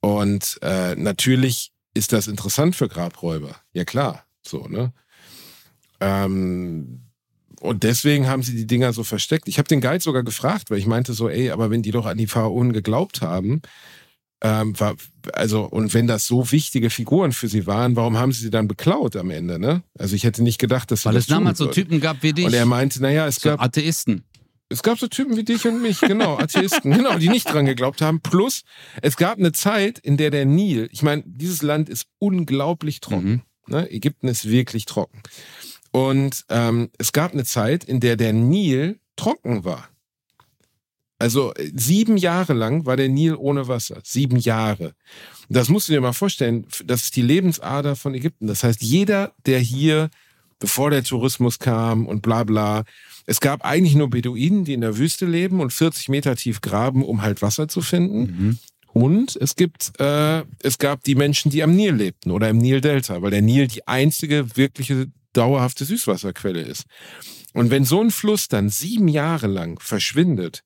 Und äh, natürlich ist das interessant für Grabräuber. Ja klar, so, ne? Ähm, und deswegen haben sie die Dinger so versteckt. Ich habe den Guide sogar gefragt, weil ich meinte so, ey, aber wenn die doch an die Pharaonen geglaubt haben, ähm, war, also, und wenn das so wichtige Figuren für sie waren, warum haben sie sie dann beklaut am Ende, ne? Also ich hätte nicht gedacht, dass sie Weil das es damals so. Typen gab wie dich. Und er meinte, naja, es so gab, Atheisten. es gab so Typen wie dich und mich, genau, Atheisten, genau, die nicht dran geglaubt haben. Plus, es gab eine Zeit, in der der Nil, ich meine, dieses Land ist unglaublich trocken. Mhm. Ne? Ägypten ist wirklich trocken. Und ähm, es gab eine Zeit, in der der Nil trocken war. Also äh, sieben Jahre lang war der Nil ohne Wasser. Sieben Jahre. Das musst du dir mal vorstellen. Das ist die Lebensader von Ägypten. Das heißt, jeder, der hier, bevor der Tourismus kam und bla bla, es gab eigentlich nur Beduinen, die in der Wüste leben und 40 Meter tief graben, um halt Wasser zu finden. Mhm. Und es gibt, äh, es gab die Menschen, die am Nil lebten oder im Nildelta, weil der Nil die einzige wirkliche dauerhafte Süßwasserquelle ist. Und wenn so ein Fluss dann sieben Jahre lang verschwindet,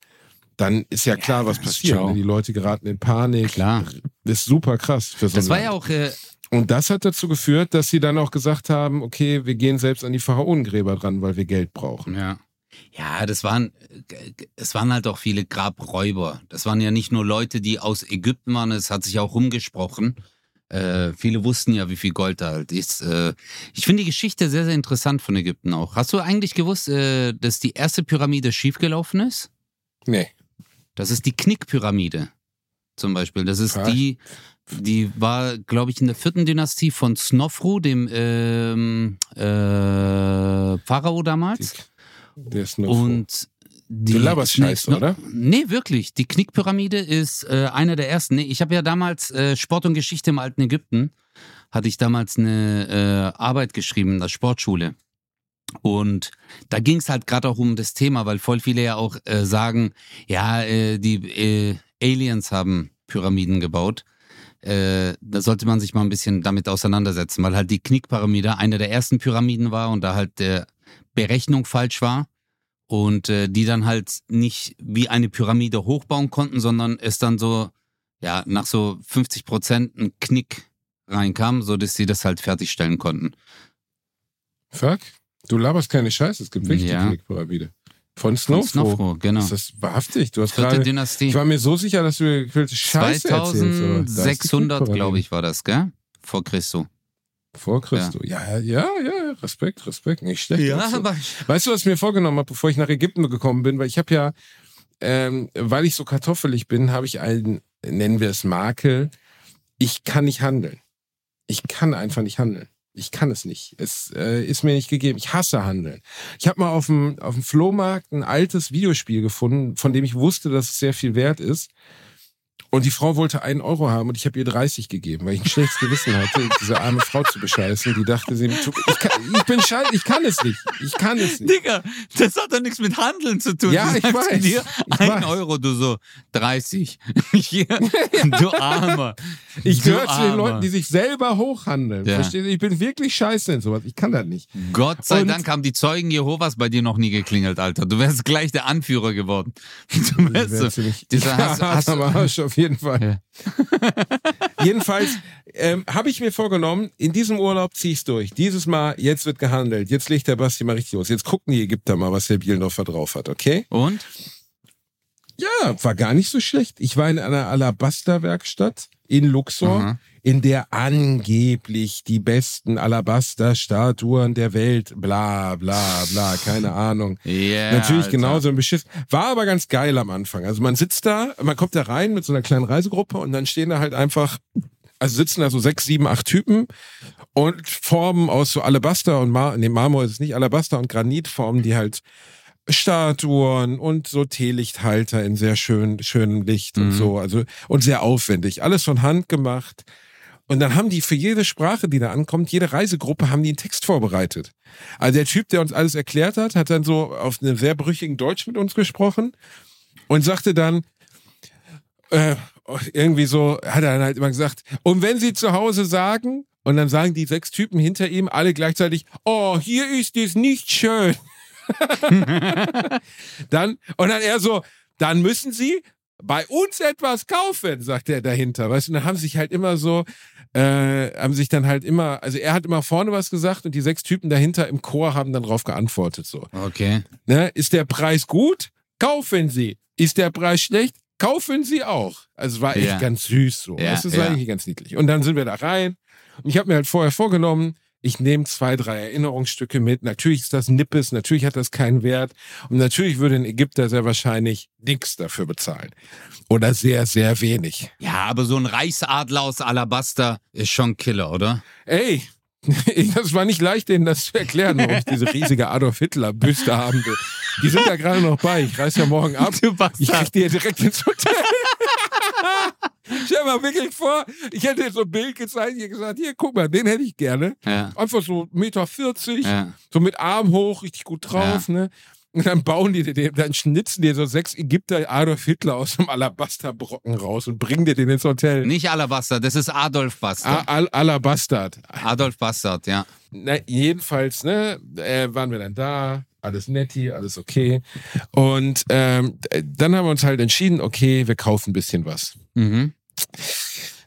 dann ist ja klar, was das ist passiert. ciao. Die Leute geraten in Panik. Klar. Das ist super krass für so Das war Land. ja auch, äh, Und das hat dazu geführt, dass sie dann auch gesagt haben, okay, wir gehen selbst an die Pharaonengräber dran, weil wir Geld brauchen. Ja. Ja, das waren, es waren halt auch viele Grabräuber. Das waren ja nicht nur Leute, die aus Ägypten waren, es hat sich auch rumgesprochen. Äh, viele wussten ja, wie viel Gold da halt ist. Äh, ich finde die Geschichte sehr, sehr interessant von Ägypten auch. Hast du eigentlich gewusst, äh, dass die erste Pyramide schiefgelaufen ist? Nee. Das ist die Knickpyramide zum Beispiel. Das ist Was? die, die war, glaube ich, in der vierten Dynastie von Snofru, dem ähm, äh, Pharao damals. Der ist nur Und die, Du laberst nee, Scheiße, no- oder? Nee, wirklich. Die Knickpyramide ist äh, einer der ersten. Nee, ich habe ja damals äh, Sport und Geschichte im alten Ägypten. Hatte ich damals eine äh, Arbeit geschrieben in der Sportschule. Und da ging es halt gerade auch um das Thema, weil voll viele ja auch äh, sagen, ja, äh, die äh, Aliens haben Pyramiden gebaut. Äh, da sollte man sich mal ein bisschen damit auseinandersetzen, weil halt die Knickpyramide eine der ersten Pyramiden war und da halt der Berechnung falsch war und äh, die dann halt nicht wie eine Pyramide hochbauen konnten, sondern es dann so, ja, nach so 50 Prozent ein Knick reinkam, so dass sie das halt fertigstellen konnten. Fuck. Du laberst keine Scheiße. Es gibt wirklich Ja. die. Von Von Snowfall. Snowfall, genau. Ist das wahrhaftig? Du hast Vierte gerade. Dynastie. Ich war mir so sicher, dass du mir gefüllte Scheiße erzählst. aber da ist die 2600, Knickpyramide. glaube ich, war das, gell? Vor Christus. Vor Christus. Ja, ja, ja, ja. Respekt, Respekt. Nicht schlecht. dazu. Weißt du, was ich mir vorgenommen habe, bevor ich nach Ägypten gekommen bin? Weil ich habe ja, ähm, weil ich so kartoffelig bin, habe ich einen, nennen wir es Makel. Ich kann nicht handeln. Ich kann einfach nicht handeln. Ich kann es nicht. Es äh, ist mir nicht gegeben. Ich hasse Handeln. Ich habe mal auf dem, auf dem Flohmarkt ein altes Videospiel gefunden, von dem ich wusste, dass es sehr viel wert ist. Und die Frau wollte einen Euro haben und ich habe ihr 30 gegeben, weil ich ein schlechtes Gewissen hatte, diese arme Frau zu bescheißen. Die dachte, sie, ich, kann, ich bin scheiße, ich kann es nicht. Ich kann es nicht. Digga, das hat doch nichts mit Handeln zu tun. Ja, Du ich weiß, Dir ich ein weiß. Euro, du so 30. Hier, du Armer. Ich gehöre zu den. Leuten, die sich selber hochhandeln. Ja. Verstehst du? Ich bin wirklich scheiße in sowas. Ich kann das nicht. Gott sei Und- Dank haben die Zeugen Jehovas bei dir noch nie geklingelt, Alter. Du wärst gleich der Anführer geworden. Du wärst wär so, dieser, hast, ja, hast, Arsch, auf jeden Fall. Ja. Jedenfalls ähm, habe ich mir vorgenommen, in diesem Urlaub ziehe ich durch. Dieses Mal, jetzt wird gehandelt. Jetzt legt der Basti mal richtig los. Jetzt gucken die Ägypter mal, was der Bielendorfer drauf hat, okay? und? Ja, war gar nicht so schlecht. Ich war in einer Alabaster-Werkstatt in Luxor, Aha. In der angeblich die besten Alabaster-Statuen der Welt, bla bla bla, keine Ahnung. Ja, Natürlich Alter. genauso ein Beschiss. War aber ganz geil am Anfang. Also man sitzt da, man kommt da rein mit so einer kleinen Reisegruppe und dann stehen da halt einfach, also sitzen da so sechs, sieben, acht Typen und formen aus so Alabaster und Mar nee, Marmor ist es nicht, Alabaster und Granit formen die halt Statuen und so Teelichthalter in sehr schön, schönem Licht und Mhm. so. Also, und sehr aufwendig. Alles von Hand gemacht. Und dann haben die für jede Sprache, die da ankommt, jede Reisegruppe, haben die einen Text vorbereitet. Also der Typ, der uns alles erklärt hat, hat dann so auf einem sehr brüchigen Deutsch mit uns gesprochen und sagte dann, äh, irgendwie so, hat er dann halt immer gesagt, und wenn sie zu Hause sagen, und dann sagen die sechs Typen hinter ihm alle gleichzeitig, oh, hier ist es nicht schön. dann, und dann er so, dann müssen sie bei uns etwas kaufen, sagt er dahinter. Weißt du, und dann haben sich halt immer so, äh, haben sich dann halt immer, also er hat immer vorne was gesagt und die sechs Typen dahinter im Chor haben dann drauf geantwortet so. Okay. Ne? Ist der Preis gut? Kaufen Sie. Ist der Preis schlecht? Kaufen Sie auch. Also es war echt Ja. ganz süß so. Ja, das ist ja. eigentlich ganz niedlich. Und dann sind wir da rein. Und ich habe mir halt vorher vorgenommen, ich nehme zwei, drei Erinnerungsstücke mit. Natürlich ist das Nippes, natürlich hat das keinen Wert. Und natürlich würde ein Ägypter sehr wahrscheinlich nichts dafür bezahlen. Oder sehr, sehr wenig. Ja, aber so ein Reichsadler aus Alabaster ist schon Killer, oder? Ey, das war nicht leicht, denen das zu erklären, warum ich diese riesige Adolf Hitler-Büste haben will. Die sind da gerade noch bei. Ich reise ja morgen ab. Ich krieg die ja direkt ins Hotel. Stell mal wirklich vor, ich hätte so ein Bild gezeigt, ich hätte gesagt, hier, guck mal, den hätte ich gerne. Ja. Einfach so 1,40 Meter, 40, Ja. so mit Arm hoch, richtig gut drauf, ne? Und dann bauen die, dann schnitzen die so sechs Ägypter Adolf Hitler aus dem Alabasterbrocken raus und bringen dir den ins Hotel. Nicht Alabaster, das ist Adolf Bastard. Al Alabastard. Adolf Bastard, ja. Na, jedenfalls, ne, äh, waren wir dann da, alles netti, alles okay. Und ähm, dann haben wir uns halt entschieden, okay, wir kaufen ein bisschen was. Mhm.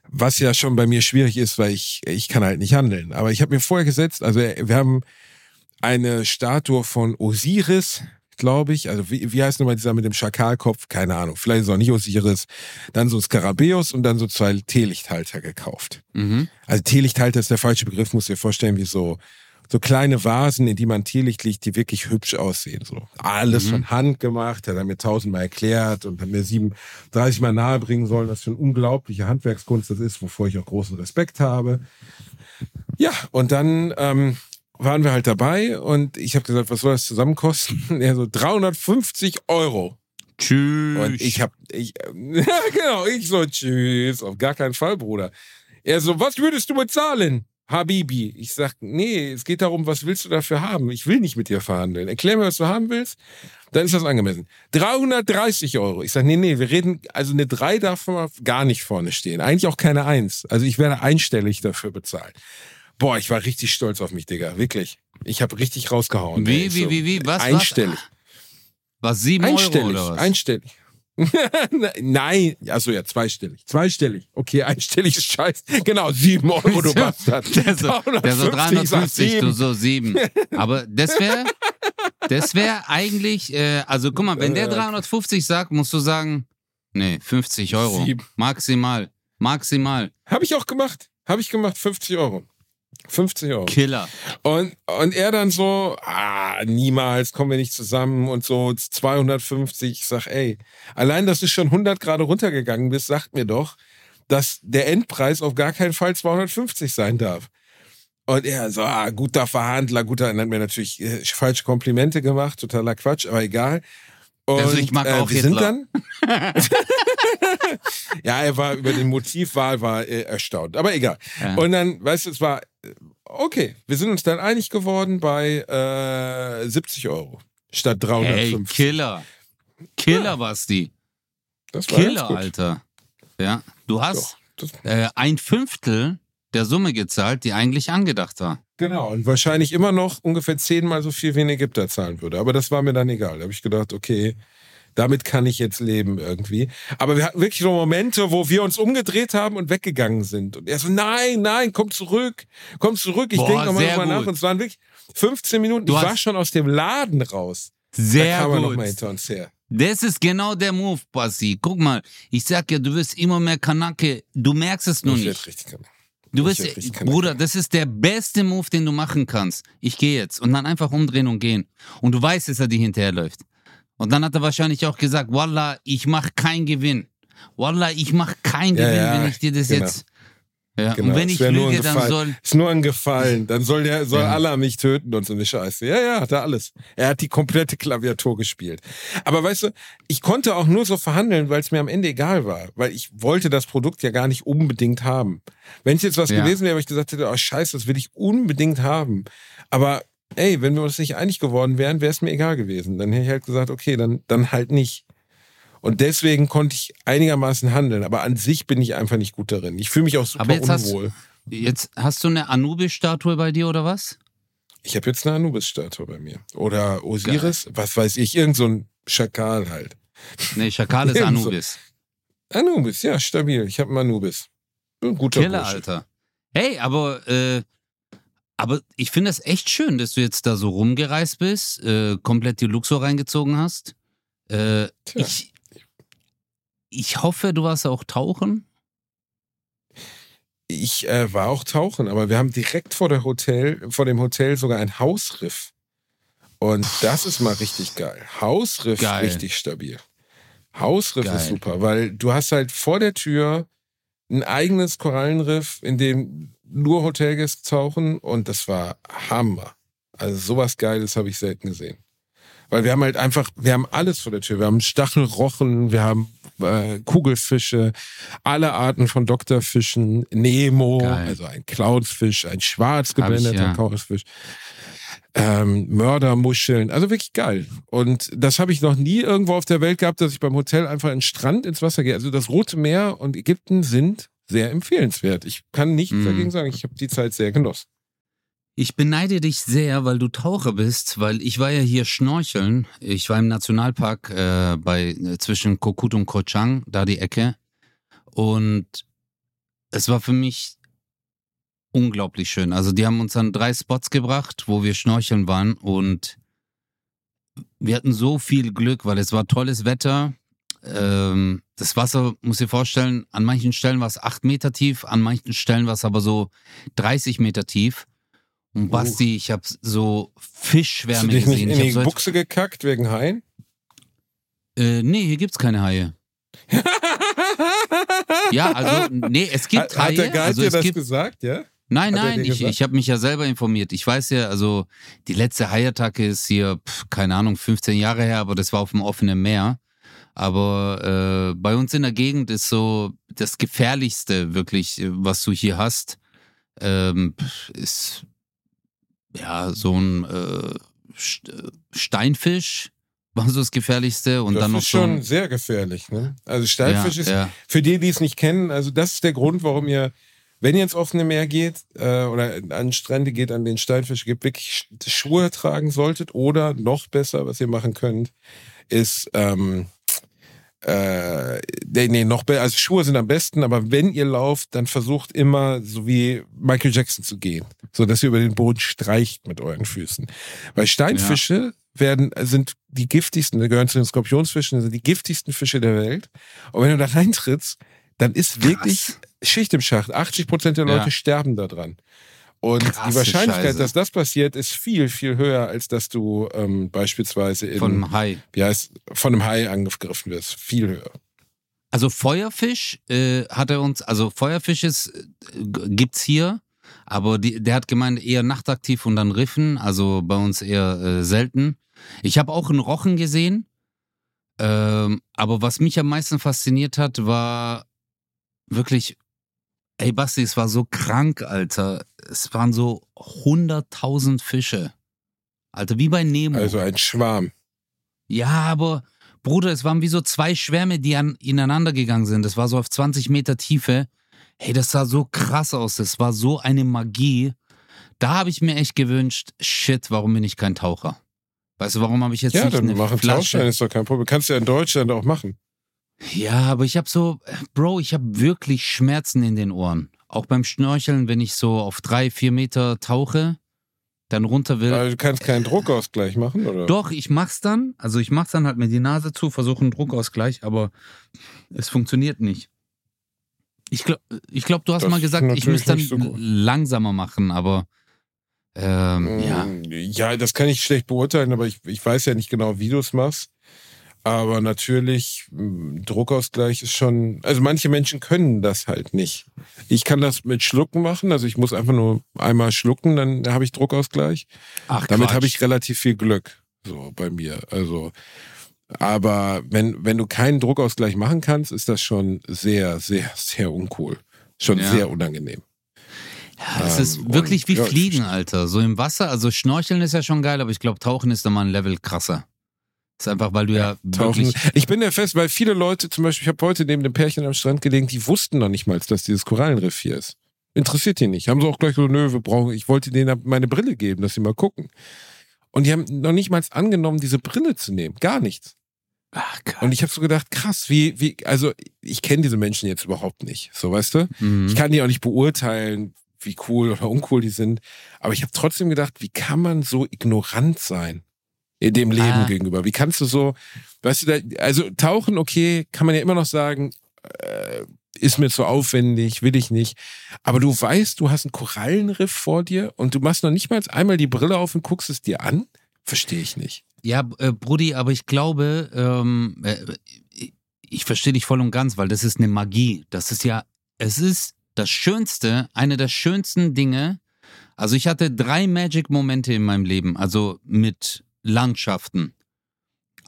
Was ja schon bei mir schwierig ist, weil ich, ich kann halt nicht handeln. Aber ich habe mir vorher gesetzt, also wir haben eine Statue von Osiris, glaube ich. Also wie, wie heißt nochmal dieser mit dem Schakalkopf? Keine Ahnung. Vielleicht ist es auch nicht Osiris. Dann so ein Skarabäus und dann so zwei Teelichthalter gekauft. Mhm. Also Teelichthalter ist der falsche Begriff, muss dir vorstellen, wie so, so kleine Vasen, in die man Teelicht legt, die wirklich hübsch aussehen. So alles Mhm. von Hand gemacht, hat er mir tausendmal erklärt und hat mir sieben, 30 Mal nahebringen sollen, was für eine unglaubliche Handwerkskunst das ist, wovor ich auch großen Respekt habe. Ja, und dann ähm, waren wir halt dabei und ich habe gesagt, was soll das zusammen kosten? Er so 350 Euro. Tschüss. Und ich hab, ich, ja, genau, ich so, tschüss, auf gar keinen Fall, Bruder. Er so, was würdest du bezahlen? Habibi. Ich sag, nee, es geht darum, was willst du dafür haben? Ich will nicht mit dir verhandeln. Erklär mir, was du haben willst. Dann ist das angemessen. 330 Euro. Ich sag, nee, nee, wir reden, also eine 3 darf man gar nicht vorne stehen. Eigentlich auch keine 1. Also ich werde einstellig dafür bezahlen. Boah, ich war richtig stolz auf mich, Digga. Wirklich. Ich habe richtig rausgehauen. Wie, ey. wie, So, wie, wie, was? Einstellig. Was, sieben Euro Einstellig, oder was? einstellig. Nein, also ja, zweistellig. Zweistellig. Okay, einstellig ist scheiße. Genau, sieben Euro, du Bastard. Der so, der so 350, sag 350, du so sieben. Aber das wäre, das wäre eigentlich, äh, also guck mal, wenn der 350 sagt, musst du sagen, nee, 50 Euro. Sieben. Maximal. Maximal. Hab ich auch gemacht. Hab ich gemacht, 50 Euro. 50 Euro. Killer. Und, und er dann so, ah, niemals kommen wir nicht zusammen und so 250. Ich sag, ey, allein, dass du schon 100 Grad runtergegangen bist, sagt mir doch, dass der Endpreis auf gar keinen Fall 250 sein darf. Und er so, ah, guter Verhandler, guter, dann hat mir natürlich äh, falsche Komplimente gemacht, totaler Quatsch, aber egal. Und, Also ich mag äh, auch wir sind dann, ja, er war über den Motivwahl war er erstaunt. Aber egal. Ja. Und dann, weißt du, es war äh, okay. Wir sind uns dann einig geworden bei äh, 70 Euro statt Hey, 350. Killer. Killer, Ja. Basti. das war Killer. Alter. Ja, du hast Doch, äh, ein Fünftel der Summe gezahlt, die eigentlich angedacht war. genau. Und wahrscheinlich immer noch ungefähr zehnmal so viel wie ein Ägypter zahlen würde. Aber das war mir dann egal. Da habe ich gedacht, okay, damit kann ich jetzt leben irgendwie. Aber wir hatten wirklich so Momente, wo wir uns umgedreht haben und weggegangen sind. Und er so, nein, nein, komm zurück, komm zurück. Ich denke nochmal drüber nach. gut. Und es waren wirklich 15 Minuten. Du ich war schon aus dem Laden raus. Sehr da kam er gut. nochmal hinter uns her. Das ist genau der Move, Basti. Guck mal, ich sag ja, du wirst immer mehr Kanake. Du merkst es nur Ich nicht. richtig krank. Du Kanake. Bruder, das ist der beste Move, den du machen kannst. Ich gehe jetzt und dann einfach umdrehen und gehen. Und du weißt, dass er dir hinterherläuft. Und dann hat er wahrscheinlich auch gesagt, Wallah, ich mach keinen Gewinn. Wallah, ich mach keinen Ja, Gewinn, ja, wenn ich dir das genau. jetzt. Ja, Genau, und wenn ich lüge, dann soll. Ist nur ein Gefallen. Dann soll der, soll Ja. Allah mich töten und so eine Scheiße. Ja, ja, hat er alles. Er hat die komplette Klaviatur gespielt. Aber weißt du, ich konnte auch nur so verhandeln, weil es mir am Ende egal war. Weil ich wollte das Produkt ja gar nicht unbedingt haben. Wenn es jetzt was Ja. gewesen wäre, wo ich gesagt hätte, oh scheiße, das will ich unbedingt haben. Aber ey, wenn wir uns nicht einig geworden wären, wäre es mir egal gewesen. Dann hätte ich halt gesagt, okay, dann, dann halt nicht. Und deswegen konnte ich einigermaßen handeln. Aber an sich bin ich einfach nicht gut darin. Ich fühle mich auch super Aber jetzt hast- unwohl. Jetzt hast du eine Anubis-Statue bei dir oder was? Ich habe jetzt eine Anubis-Statue bei mir. Oder Osiris, was weiß ich, irgend so ein Schakal halt. Nee, Schakal ist. Anubis. Anubis, ja, stabil. Ich habe einen Anubis. Ein guter Killer, Bursche. Alter. Hey, aber, äh, aber ich finde es echt schön, dass du jetzt da so rumgereist bist, äh, komplett die Luxor reingezogen hast. Äh, ich, ich hoffe, du warst auch tauchen. Ich äh, war auch tauchen, aber wir haben direkt vor, der Hotel, vor dem Hotel sogar ein Hausriff. Und das ist mal richtig geil. Hausriff Geil. richtig stabil. Hausriff Geil. ist super, weil du hast halt vor der Tür ein eigenes Korallenriff, in dem nur Hotelgäste tauchen und das war Hammer. Also sowas Geiles habe ich selten gesehen. Weil wir haben halt einfach, wir haben alles vor der Tür. Wir haben Stachelrochen, wir haben äh, Kugelfische, alle Arten von Doktorfischen, Nemo, Geil. also ein Clownfisch, ein schwarz ja. Clownfisch, ähm, Mördermuscheln, also wirklich geil. Und das habe ich noch nie irgendwo auf der Welt gehabt, dass ich beim Hotel einfach in den Strand ins Wasser gehe. Also das Rote Meer und Ägypten sind sehr empfehlenswert. Ich kann nichts Mm. dagegen sagen. Ich habe die Zeit sehr genossen. Ich beneide dich sehr, weil du Taucher bist, weil ich war ja hier schnorcheln. Ich war im Nationalpark äh, bei äh, zwischen Kokut und Koh Chang, da die Ecke. Und es war für mich unglaublich schön. Also die haben uns an drei Spots gebracht, wo wir schnorcheln waren und wir hatten so viel Glück, weil es war tolles Wetter. Ähm, das Wasser, muss ich vorstellen, an manchen Stellen war es acht Meter tief, an manchen Stellen war es aber so 30 Meter tief. Und Basti, ich habe so Hast du Fischschwärme dich nicht gesehen. in Ich die so Buchse gekackt wegen Haien? äh, nee, hier gibt's keine Haie. Ja, also, nee, es gibt hat, hat Haie. der Guide also dir es das gibt, gesagt, ja? Nein, Hat nein, ich, ich habe mich ja selber informiert. Ich weiß ja, also die letzte Haiattacke ist hier, pf, keine Ahnung, 15 Jahre her, aber das war auf dem offenen Meer. Aber äh, bei uns in der Gegend ist so das Gefährlichste wirklich, äh, was du hier hast, ähm, ist ja so ein äh, äh, Steinfisch, war so das Gefährlichste. Und das dann noch ist so schon ein, sehr gefährlich. Ne? Also Steinfisch ja, ist, ja. für die, die es nicht kennen, also das ist der Grund, warum ihr, wenn ihr ins offene Meer geht äh, oder an Strände geht, an den Steinfisch gibt, wirklich Sch- Schuhe tragen solltet oder noch besser, was ihr machen könnt, ist ähm, äh, nee, nee, noch besser, also Schuhe sind am besten, aber wenn ihr lauft, dann versucht immer so wie Michael Jackson zu gehen, so dass ihr über den Boden streicht mit euren Füßen. Weil Steinfische werden, sind die giftigsten, die gehören zu den Skorpionsfischen, sind die giftigsten Fische der Welt. Und wenn du da reintrittst, dann ist wirklich Schicht im Schacht. 80 Prozent der Leute Ja. sterben da Und die Krasse Wahrscheinlichkeit, Scheiße. dass das passiert, ist viel, viel höher, als dass du ähm, beispielsweise in, von einem Hai. wie heißt, von einem Hai angegriffen wirst. Viel höher. Also Feuerfisch äh, hat er uns, also Feuerfisch ist, äh, gibt's hier, aber die, der hat gemeint eher nachtaktiv und dann Riffen, also bei uns eher äh, selten. Ich habe auch einen Rochen gesehen. Ähm, aber was mich am meisten fasziniert hat, war wirklich, ey Basti, es war so krank, Alter. Es waren so 100.000 Fische. Alter, wie bei Nemo. Also ein Schwarm. Ja, aber Bruder, es waren wie so zwei Schwärme, die an, ineinander gegangen sind. Das war so auf 20 Meter Tiefe. Hey, das sah so krass aus. Das war so eine Magie. Da habe ich mir echt gewünscht, shit, warum bin ich kein Taucher? Weißt du, warum habe ich jetzt Ja, nicht dann eine machen Flasche? Tauchschein, ist doch kein Problem. Kannst du ja in Deutschland auch machen. Ja, aber ich habe so, Bro, ich habe wirklich Schmerzen in den Ohren. Auch beim Schnorcheln, wenn ich so auf drei, vier Meter tauche, dann runter will. Aber du kannst keinen Druckausgleich machen, oder? Doch, ich mach's dann. Also ich mach's dann halt mit die Nase zu, versuche einen Druckausgleich, aber es funktioniert nicht. Ich glaube, ich glaub, du hast Das mal gesagt, ich müsste dann so langsamer machen, aber ähm, ja. Mm, Ja, das kann ich schlecht beurteilen, aber ich, ich weiß ja nicht genau, wie du es machst. Aber natürlich, mm, Druckausgleich ist schon, also manche Menschen können das halt nicht. Ich kann das mit Schlucken machen, also ich muss einfach nur einmal schlucken, dann habe ich Druckausgleich. Ach, Damit habe ich relativ viel Glück, so bei mir. Also, aber wenn, wenn du keinen Druckausgleich machen kannst, ist das schon sehr, sehr, sehr uncool. Schon Ja. sehr unangenehm. Ja, es Ähm, ist wirklich und- wie ja, Fliegen. Alter. So im Wasser, also Schnorcheln ist ja schon geil, aber ich glaube, Tauchen ist da mal ein Level krasser. Ist einfach, weil du ja, Tauchen. wirklich. Ich bin ja fest, weil viele Leute, zum Beispiel, ich habe heute neben dem Pärchen am Strand gelegen, die wussten noch nicht mal, dass dieses Korallenriff hier ist. Interessiert die nicht. Haben sie auch gleich so, nö, wir brauchen, ich wollte denen meine Brille geben, dass sie mal gucken. Und die haben noch nicht mal angenommen, diese Brille zu nehmen. Gar nichts. Ach, Gott. Und ich habe so gedacht, krass, wie, wie, also ich kenne diese Menschen jetzt überhaupt nicht. So, weißt du? Mhm. Ich kann die auch nicht beurteilen, wie cool oder uncool die sind. Aber ich habe trotzdem gedacht, wie kann man so ignorant sein in dem Leben Ah. gegenüber? Wie kannst du so, weißt du, da, also tauchen, okay, kann man ja immer noch sagen, äh, ist mir zu aufwendig, will ich nicht. Aber du weißt, du hast einen Korallenriff vor dir und du machst noch nicht mal einmal die Brille auf und guckst es dir an? Verstehe ich nicht. Ja, äh, Brudi, aber ich glaube, ähm, äh, ich, ich verstehe dich voll und ganz, weil das ist eine Magie. Das ist ja, es ist das Schönste, eine der schönsten Dinge. Also ich hatte drei Magic-Momente in meinem Leben, also mit Landschaften.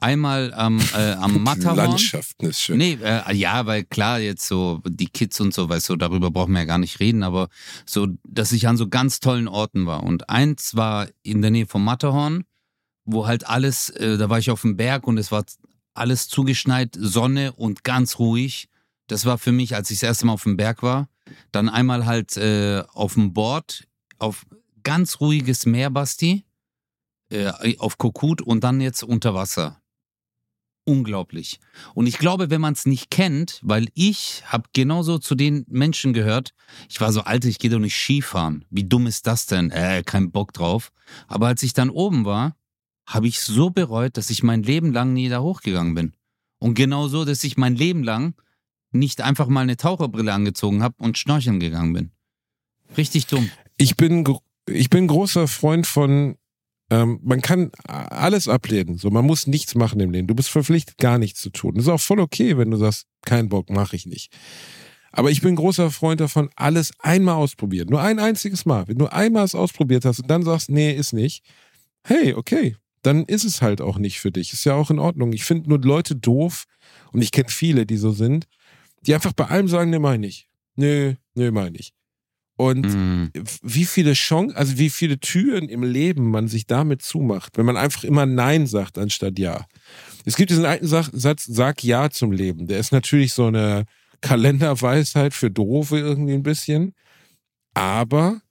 Einmal am, äh, am Matterhorn. Landschaften ist schön. Nee, äh, ja, weil klar, jetzt so die Kids und so, weißt du, darüber brauchen wir ja gar nicht reden, aber so, dass ich an so ganz tollen Orten war. Und eins war in der Nähe vom Matterhorn, wo halt alles, äh, da war ich auf dem Berg und es war alles zugeschneit, Sonne und ganz ruhig. Das war für mich, als ich das erste Mal auf dem Berg war. Dann einmal halt äh, auf dem Board, auf ganz ruhiges Meer, Basti, äh, auf Kokut und dann jetzt unter Wasser. Unglaublich. Und ich glaube, wenn man es nicht kennt, weil ich habe genauso zu den Menschen gehört, ich war so, Alter, ich gehe doch nicht Skifahren. Wie dumm ist das denn? Äh, kein Bock drauf. Aber als ich dann oben war, habe ich so bereut, dass ich mein Leben lang nie da hochgegangen bin. Und genauso, dass ich mein Leben lang nicht einfach mal eine Taucherbrille angezogen habe und schnorcheln gegangen bin. Richtig dumm. ich bin, ich bin großer Freund von, ähm, man kann alles ablehnen. So, man muss nichts machen im Leben. Du bist verpflichtet, gar nichts zu tun. Das ist auch voll okay, wenn du sagst, kein Bock, mache ich nicht. Aber ich bin großer Freund davon, alles einmal ausprobieren. Nur ein einziges Mal. Wenn du einmal es ausprobiert hast und dann sagst, nee, ist nicht, hey, okay, dann ist es halt auch nicht für dich. Ist ja auch in Ordnung. Ich finde nur Leute doof, und ich kenne viele, die so sind, die einfach bei allem sagen, nee, meine ich. Nö, nö, meine ich. Und Mhm. wie viele Chancen, also wie viele Türen im Leben man sich damit zumacht, wenn man einfach immer Nein sagt anstatt Ja. Es gibt diesen alten Satz, sag Ja zum Leben. Der ist natürlich so eine Kalenderweisheit für Doofe irgendwie ein bisschen. Aber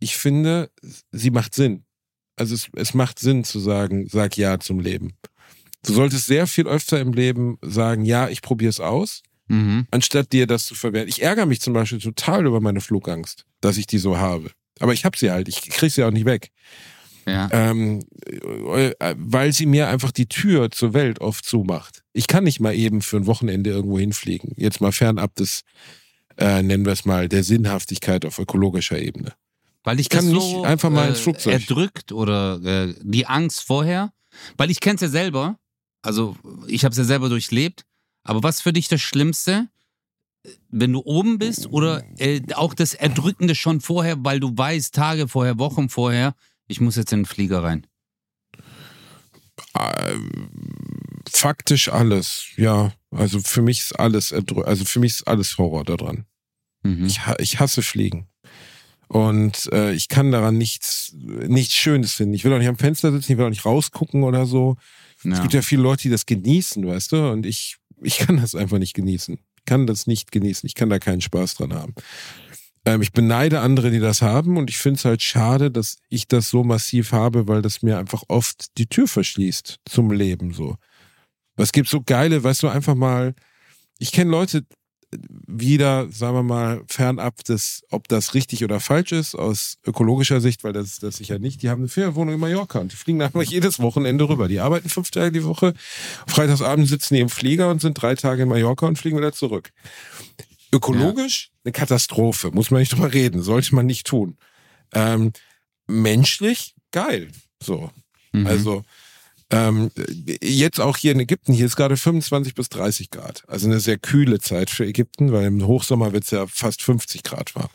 ich finde, sie macht Sinn. Also es, es macht Sinn zu sagen, sag Ja zum Leben. Du solltest sehr viel öfter im Leben sagen, ja, ich probiere es aus Mhm. anstatt dir das zu verwehren. Ich ärgere mich zum Beispiel total über meine Flugangst, dass ich die so habe. Aber ich habe sie halt, ich kriege sie auch nicht weg. Ja. Ähm, äh, weil sie mir einfach die Tür zur Welt oft zumacht. Ich kann nicht mal eben für ein Wochenende irgendwo hinfliegen. Jetzt mal fernab des, äh, nennen wir es mal, der Sinnhaftigkeit auf ökologischer Ebene. Weil ich kann das nicht so, einfach mal ins äh, Flugzeug. erdrückt oder äh, die Angst vorher, weil ich kenn's ja selber, also ich habe es ja selber durchlebt, aber was für dich das Schlimmste, wenn du oben bist oder äh, auch das Erdrückende schon vorher, weil du weißt, Tage vorher, Wochen vorher, ich muss jetzt in den Flieger rein. Äh, Faktisch alles, ja. Also für mich ist alles, also für mich ist alles Horror daran. Mhm. Ich, ich hasse Fliegen. Und äh, ich kann daran nichts, nichts Schönes finden. Ich will auch nicht am Fenster sitzen, ich will auch nicht rausgucken oder so. Ja. Es gibt ja viele Leute, die das genießen, weißt du? Und ich, ich kann das einfach nicht genießen. Ich kann das nicht genießen. Ich kann da keinen Spaß dran haben. Ähm, ich beneide andere, die das haben und ich finde es halt schade, dass ich das so massiv habe, weil das mir einfach oft die Tür verschließt zum Leben so. Es gibt so geile, weißt du, einfach mal, ich kenne Leute, wieder, sagen wir mal, fernab des, ob das richtig oder falsch ist, aus ökologischer Sicht, weil das ist das sicher nicht. Die haben eine Ferienwohnung in Mallorca und die fliegen einfach jedes Wochenende rüber. Die arbeiten fünf Tage die Woche. Freitagsabend sitzen die im Flieger und sind drei Tage in Mallorca und fliegen wieder zurück. Ökologisch ja. eine Katastrophe, muss man nicht drüber reden, sollte man nicht tun. Ähm, menschlich geil, so. Mhm. Also ähm, jetzt auch hier in Ägypten, hier ist gerade 25 bis 30 Grad. Also eine sehr kühle Zeit für Ägypten, weil im Hochsommer wird es ja fast 50 Grad warm.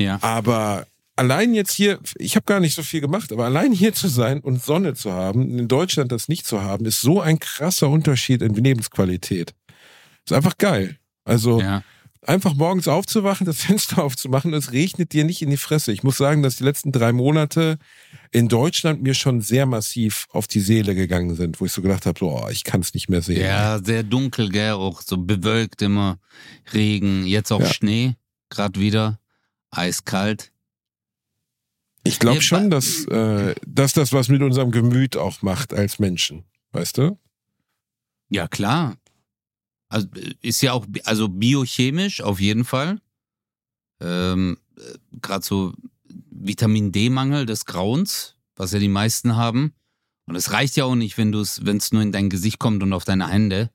Ja. Aber allein jetzt hier, ich habe gar nicht so viel gemacht, aber allein hier zu sein und Sonne zu haben, in Deutschland das nicht zu haben, ist so ein krasser Unterschied in Lebensqualität. Ist einfach geil. Also ja einfach morgens aufzuwachen, das Fenster aufzumachen, es regnet dir nicht in die Fresse. Ich muss sagen, dass die letzten drei Monate in Deutschland mir schon sehr massiv auf die Seele gegangen sind, wo ich so gedacht habe, so, oh, ich kann es nicht mehr sehen. Ja, sehr dunkel, gell, auch so bewölkt immer, Regen, jetzt auch ja. Schnee, gerade wieder, eiskalt. Ich glaube schon, dass, äh, dass das was mit unserem Gemüt auch macht als Menschen, weißt du? Ja, klar. Also ist ja auch, also biochemisch auf jeden Fall. Ähm, Gerade so Vitamin D-Mangel des Grauens, was ja die meisten haben. Und es reicht ja auch nicht, wenn du es, wenn es nur in dein Gesicht kommt und auf deine Hände,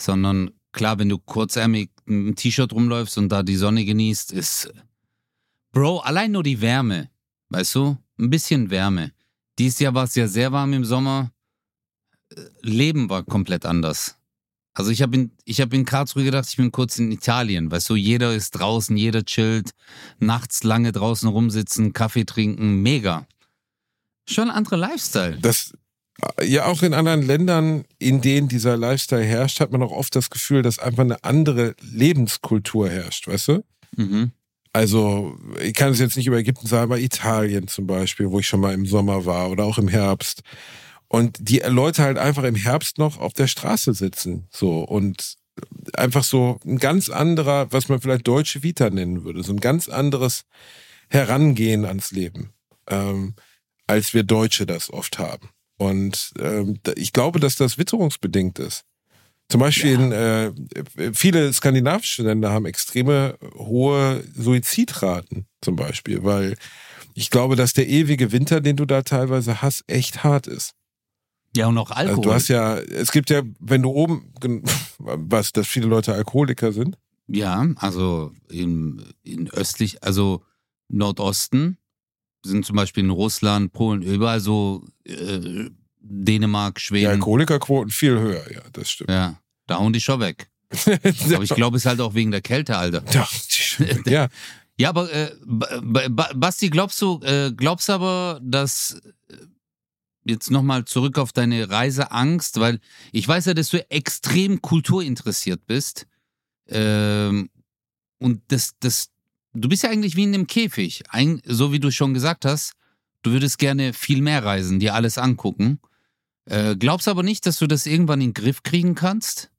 sondern klar, wenn du kurzärmig einem T-Shirt rumläufst und da die Sonne genießt, ist, Bro, allein nur die Wärme, weißt du, ein bisschen Wärme. Dies Jahr war es ja sehr warm im Sommer. Leben war komplett anders. Also ich habe in, ich hab in Karlsruhe gedacht, ich bin kurz in Italien. Weißt du, jeder ist draußen, jeder chillt, nachts lange draußen rumsitzen, Kaffee trinken, mega. Schon ein anderer Lifestyle. Das, ja, auch in anderen Ländern, in denen dieser Lifestyle herrscht, hat man auch oft das Gefühl, dass einfach eine andere Lebenskultur herrscht, weißt du? Mhm. Also, ich kann es jetzt nicht über Ägypten sagen, aber Italien zum Beispiel, wo ich schon mal im Sommer war oder auch im Herbst und die Leute halt einfach im Herbst noch auf der Straße sitzen. So und einfach so ein ganz anderer, was man vielleicht deutsche Vita nennen würde, so ein ganz anderes Herangehen ans Leben, ähm, als wir Deutsche das oft haben. Und ähm, ich glaube, dass das witterungsbedingt ist. Zum Beispiel ja. in, äh, viele skandinavische Länder haben extreme hohe Suizidraten zum Beispiel, weil ich glaube, dass der ewige Winter, den du da teilweise hast, echt hart ist. Ja, und auch Alkohol. Also du hast ja, es gibt ja, wenn du oben, was, dass viele Leute Alkoholiker sind? Ja, also in, in östlich, also Nordosten sind zum Beispiel in Russland, Polen, überall so äh, Dänemark, Schweden. Die Alkoholikerquoten viel höher, ja, das stimmt. Ja, da hauen die schon weg. aber ich glaube, es ist halt auch wegen der Kälte, Alter. Ja, ja. ja aber äh, Basti, glaubst du, äh, glaubst aber, dass jetzt nochmal zurück auf deine Reiseangst, weil ich weiß ja, dass du extrem kulturinteressiert bist. Ähm, und das, das, du bist ja eigentlich wie in einem Käfig. Ein, so wie du schon gesagt hast, du würdest gerne viel mehr reisen, dir alles angucken. Äh, glaubst aber nicht, dass du das irgendwann in den Griff kriegen kannst?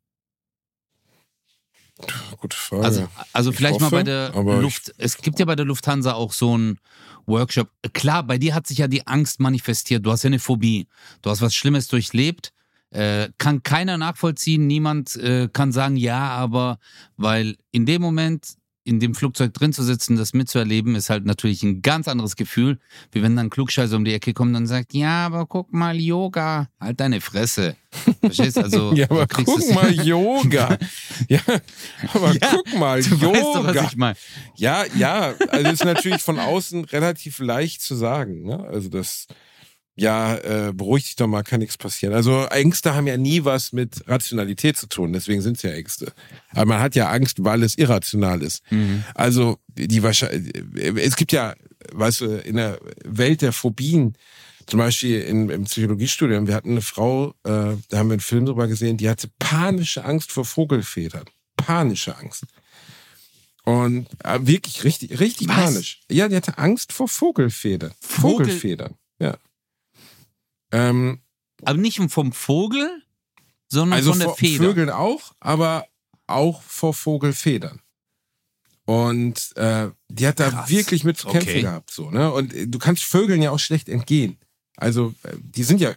Gute Frage. Also, also vielleicht hoffe, mal bei der Luft. Es gibt ja bei der Lufthansa auch so ein Workshop. Klar, bei dir hat sich ja die Angst manifestiert. Du hast ja eine Phobie. Du hast was Schlimmes durchlebt. Äh, kann keiner nachvollziehen. Niemand äh, kann sagen, ja, aber weil in dem Moment in dem Flugzeug drin zu sitzen, das mitzuerleben, ist halt natürlich ein ganz anderes Gefühl, wie wenn dann ein Klugscheißer um die Ecke kommt und sagt, ja, aber guck mal, Yoga. Halt deine Fresse. Verstehst also? ja, aber guck mal, Yoga. ja, aber ja, guck mal, du Yoga. Weißt doch, was ich mein. Ja, ja, also ist natürlich von außen relativ leicht zu sagen. Ne? Also das ja, äh, beruhig dich doch mal, kann nichts passieren. Also Ängste haben ja nie was mit Rationalität zu tun, deswegen sind es ja Ängste. Aber man hat ja Angst, weil es irrational ist. Mhm. Also die wahrscheinlich, es gibt ja, weißt du, in der Welt der Phobien, Zum Beispiel in, im Psychologiestudium, wir hatten eine Frau, äh, da haben wir einen Film drüber gesehen, die hatte panische Angst vor Vogelfedern. Panische Angst. Und äh, wirklich richtig, richtig Was? panisch. Ja, die hatte Angst vor Vogelfedern. Vogel- Vogelfedern. Ähm, Aber nicht vom Vogel, sondern also von der vor Feder. Vögeln auch, aber auch vor Vogelfedern. Und äh, die hat da Krass. wirklich mit zu kämpfen Okay. gehabt. So, ne? Und äh, du kannst Vögeln ja auch schlecht entgehen. Also äh, die sind ja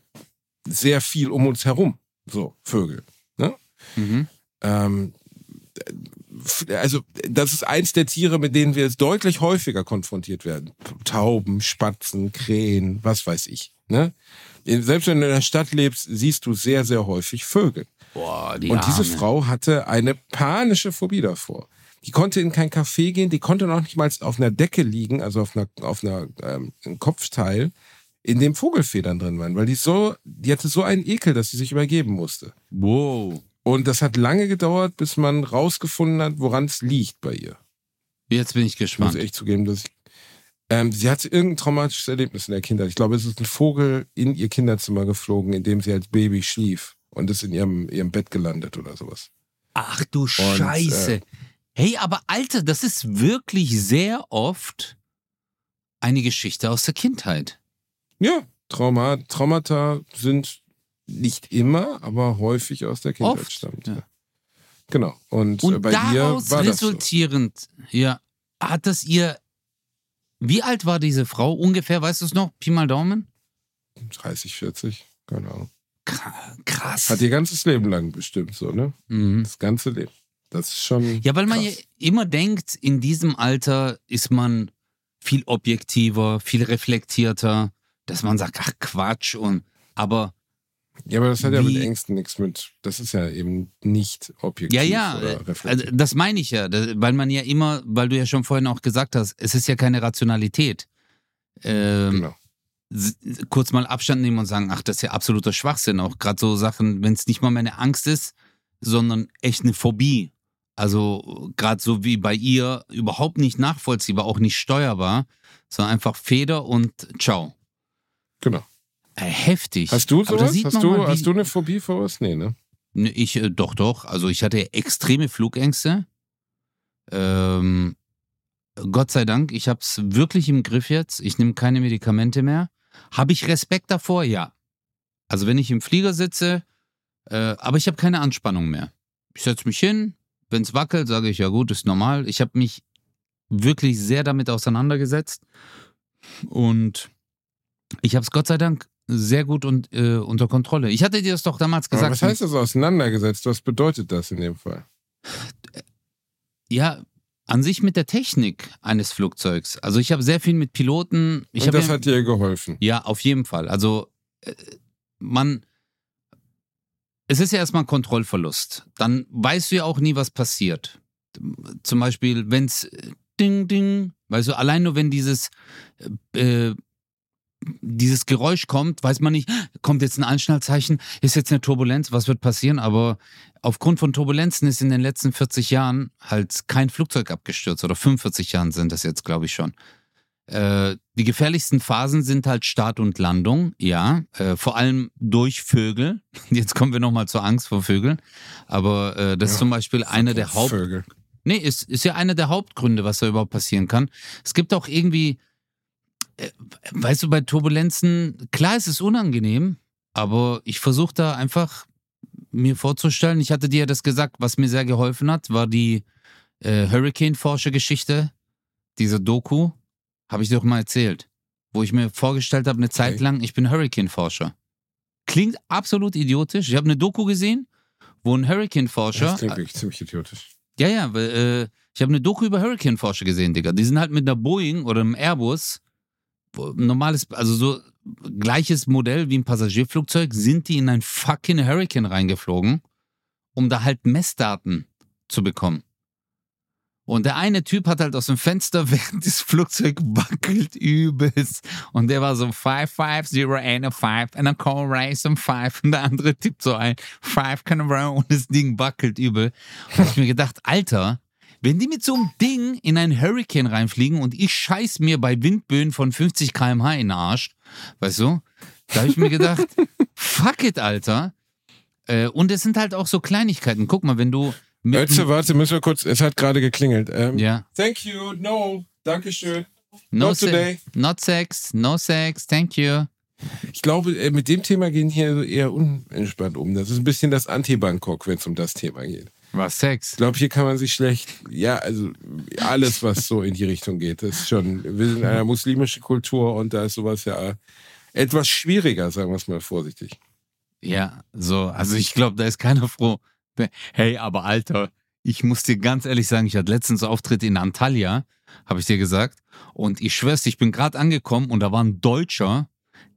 sehr viel um uns herum, so Vögel. Ne? Mhm. Ähm, f- also das ist eins der Tiere, mit denen wir jetzt deutlich häufiger konfrontiert werden. Tauben, Spatzen, Krähen, was weiß ich. Ne? Selbst wenn du in der Stadt lebst, siehst du sehr, sehr häufig Vögel. Boah, die Und diese Arme. Frau hatte eine panische Phobie davor. Die konnte in kein Café gehen, die konnte noch nicht mal auf einer Decke liegen, also auf einer, auf einer ähm, einem Kopfteil, in dem Vogelfedern drin waren, weil die so, die hatte so einen Ekel, dass sie sich übergeben musste. Wow. Und das hat lange gedauert, bis man rausgefunden hat, woran es liegt bei ihr. Jetzt bin ich Ich muss gespannt. echt zugeben, dass ich, ähm, sie hatte irgendein traumatisches Erlebnis in der Kindheit. Ich glaube, es ist ein Vogel in ihr Kinderzimmer geflogen, in dem sie als Baby schlief und ist in ihrem, ihrem Bett gelandet oder sowas. Ach du äh, Scheiße. hey, aber Alter, das ist wirklich sehr oft eine Geschichte aus der Kindheit. Ja, Trauma, Traumata sind nicht immer, aber häufig aus der Kindheit Oft, stammt. ja. Genau. Und, äh, Und bei dir daraus war das so. resultierend, ja, hat das ihr. Wie alt war diese Frau ungefähr? Weißt du es noch? Pi mal Daumen? 30, 40, keine Ahnung. Kr- Krass. Hat ihr ganzes Leben lang bestimmt so, ne? mhm. Das ganze Leben. Das ist schon. Ja, weil man ja krass. immer denkt, in diesem Alter ist man viel objektiver, viel reflektierter, dass man sagt, ach Quatsch und aber Ja, aber das hat ja mit Ängsten nichts mit. Das ist ja eben nicht objektiv Ja, ja, oder äh, reflektiv. also das meine ich ja, weil man ja immer, weil du ja schon vorhin auch gesagt hast, es ist ja keine Rationalität. Ähm, genau. kurz mal Abstand nehmen und sagen, ach, das ist ja absoluter Schwachsinn. Auch gerade so Sachen, wenn es nicht mal meine Angst ist, sondern echt eine Phobie. Also gerade so wie bei ihr, überhaupt nicht nachvollziehbar, auch nicht steuerbar, sondern einfach Feder und ciao. Genau. Äh, heftig. Hast du sowas? Hast du, mal, hast du eine Phobie vor was? Nee, ne? Ne, Ich, äh, doch, doch. Also ich hatte extreme Flugängste. Ähm, Gott sei Dank, ich habe es wirklich im Griff jetzt. Ich nehme keine Medikamente mehr. Habe ich Respekt davor? Ja. Also wenn ich im Flieger sitze, äh, aber ich habe keine Anspannung mehr. Ich setze mich hin, wenn es wackelt, sage ich, ja gut, ist normal. Ich habe mich wirklich sehr damit auseinandergesetzt und ich habe es Gott sei Dank sehr gut und, äh, unter Kontrolle. Ich hatte dir das doch damals Aber gesagt. was heißt das auseinandergesetzt? Was bedeutet das in dem Fall? Ja, an sich mit der Technik eines Flugzeugs. Also ich habe sehr viel mit Piloten. Ich Und das ja, hat dir geholfen. ja auf jeden Fall. Also äh, man, es ist ja erstmal ein Kontrollverlust. Dann weißt du ja auch nie, was passiert. Zum Beispiel, wenn es Ding, Ding, weißt du, allein nur wenn dieses äh, dieses Geräusch kommt, weiß man nicht, kommt jetzt ein Anschnallzeichen, ist jetzt eine Turbulenz, was wird passieren? Aber aufgrund von Turbulenzen ist in den letzten 40 Jahren halt kein Flugzeug abgestürzt oder 45 Jahren sind das jetzt, glaube ich schon. Äh, die gefährlichsten Phasen sind halt Start und Landung, ja, äh, vor allem durch Vögel. Jetzt kommen wir nochmal zur Angst vor Vögeln. Aber äh, das ist Ja, zum Beispiel einer der Haupt, Vögel. Nee, ist, ist ja einer der Hauptgründe, was da überhaupt passieren kann. Es gibt auch irgendwie, weißt du, bei Turbulenzen, klar, es ist unangenehm, aber ich versuche da einfach mir vorzustellen, ich hatte dir ja das gesagt, was mir sehr geholfen hat, war die äh, Hurricane-Forscher-Geschichte, diese Doku, habe ich dir doch mal erzählt, wo ich mir vorgestellt habe, eine Zeit Okay. lang, ich bin Hurricane-Forscher. Klingt absolut idiotisch. Ich habe eine Doku gesehen, wo ein Hurricane-Forscher Das klingt wirklich ziemlich idiotisch. ja, ja, weil, äh, ich habe eine Doku über Hurricane-Forscher gesehen, Digga. Die sind halt mit einer Boeing oder einem Airbus, normales, also so gleiches Modell wie ein Passagierflugzeug, sind die in ein fucking Hurricane reingeflogen, um da halt Messdaten zu bekommen. Und der eine Typ hat halt aus dem Fenster, während das Flugzeug wackelt übelst. Und der war so 55085 and a call race on 5. Und der andere tippt so ein 5 can row und das Ding wackelt übel. Und ich mir gedacht, Alter, wenn die mit so einem Ding in einen Hurricane reinfliegen und ich scheiß mir bei Windböen von 50 km/h in den Arsch, weißt du, Da habe ich mir gedacht, fuck it, Alter. Äh, und es sind halt auch so Kleinigkeiten. Guck mal, wenn du mit Warte, müssen wir kurz, es hat gerade geklingelt. Ähm, ja, Thank you, no, Dankeschön. no, Not today. not sex, no sex, thank you. Ich glaube, äh, mit dem Thema gehen hier eher unentspannt um. Das ist ein bisschen das Anti-Bangkok, wenn es um das Thema geht. Was Sex? Ich glaube, hier kann man sich schlecht, ja, also alles, was so in die Richtung geht, ist schon, wir sind in einer muslimischen Kultur und da ist sowas ja etwas schwieriger, sagen wir es mal vorsichtig. Ja, so, also ich glaube, da ist keiner froh. Hey, aber Alter, ich muss dir ganz ehrlich sagen, ich hatte letztens Auftritt in Antalya, habe ich dir gesagt. Und ich schwör's, ich bin gerade angekommen und da war ein Deutscher,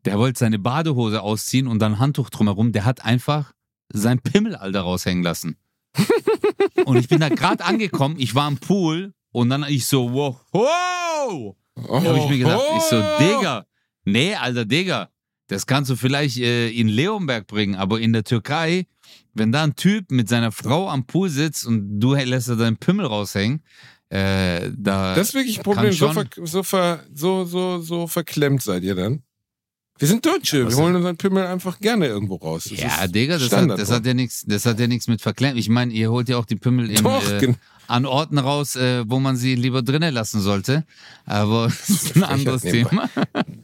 der wollte seine Badehose ausziehen und dann ein Handtuch drumherum. Der hat einfach sein Pimmel, Alter, raushängen lassen. Und ich bin da gerade angekommen, ich war am Pool und dann ich so, wow, wow! Oh, Da habe ich mir gedacht, ich so, oh. Digga, nee, Alter, Digga, das kannst du vielleicht äh, in Leonberg bringen, aber in der Türkei, wenn da ein Typ mit seiner Frau am Pool sitzt und du lässt da deinen Pimmel raushängen, äh, da. Das ist wirklich ein Problem. So, ver, so, ver, so, so, so verklemmt seid ihr dann. Wir sind Deutsche, wir holen unseren Pimmel einfach gerne irgendwo raus. Das ja, Digga, das Standard hat, das bei hat ja nichts, das hat ja nichts mit verklemmt. Ich meine, ihr holt ja auch die Pimmel in, Doch, äh, an Orten raus, äh, wo man sie lieber drinnen lassen sollte. Aber das ist ein anderes. Thema.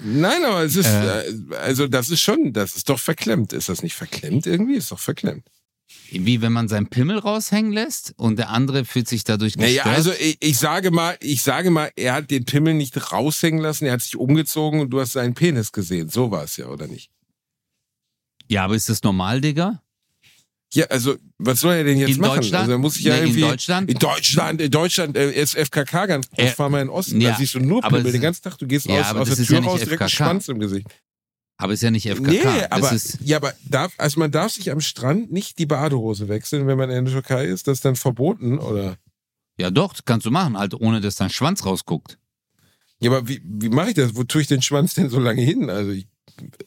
Nein, aber es ist, Äh. äh, also das ist schon, das ist doch verklemmt. Ist das nicht verklemmt irgendwie? Ist doch verklemmt. Wie wenn man seinen Pimmel raushängen lässt und der andere fühlt sich dadurch gestört. Naja, also ich, ich sage mal, ich sage mal, er hat den Pimmel nicht raushängen lassen, er hat sich umgezogen und du hast seinen Penis gesehen. So war es ja, oder nicht? Ja, aber ist das normal, Digga? Ja, also was soll er denn jetzt In machen? Deutschland? Also muss sich ja Nee, in irgendwie Deutschland? in Deutschland, in Deutschland äh, ist FKK ganz Äh, fahr mal in den Osten, ja, da siehst du nur aber Pimmel den ganzen Tag, du gehst Ja, aus, aus der ja Tür nicht raus, direkt FKK. Schwanz im Gesicht. Aber ist ja nicht FKK. Nee, aber, ja, aber darf, also man darf sich am Strand nicht die Badehose wechseln, wenn man in der Türkei ist, das ist dann verboten, oder? ja doch, kannst du machen, halt ohne dass dein Schwanz rausguckt. Ja, aber wie, wie mache ich das? Wo tue ich den Schwanz denn so lange hin? Also ich,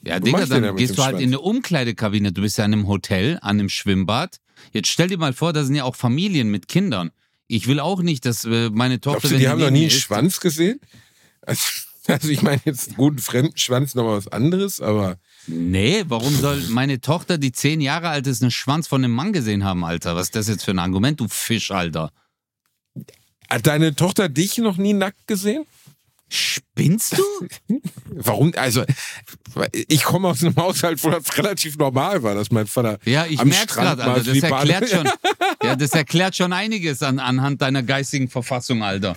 Ja, Digga, dann mit gehst du halt Schwanz? in eine Umkleidekabine. Du bist ja in einem Hotel, an einem Schwimmbad. Jetzt stell dir mal vor, da sind ja auch Familien mit Kindern. Ich will auch nicht, dass äh, meine Tochter. glaubst du, die haben noch nie einen ist- Schwanz gesehen? Also, also ich meine jetzt einen guten fremden Schwanz nochmal was anderes, aber Nee, warum soll meine Tochter, die zehn Jahre alt ist, einen Schwanz von einem Mann gesehen haben, Alter? Was ist das jetzt für ein Argument, du Fisch, Alter? hat deine Tochter dich noch nie nackt gesehen? Spinnst du? Warum? Also, ich komme aus einem Haushalt, wo das relativ normal war, dass mein Vater Ja, ich Strand gerade, mal für Das erklärt schon. Ja, das erklärt schon einiges an, anhand deiner geistigen Verfassung, Alter.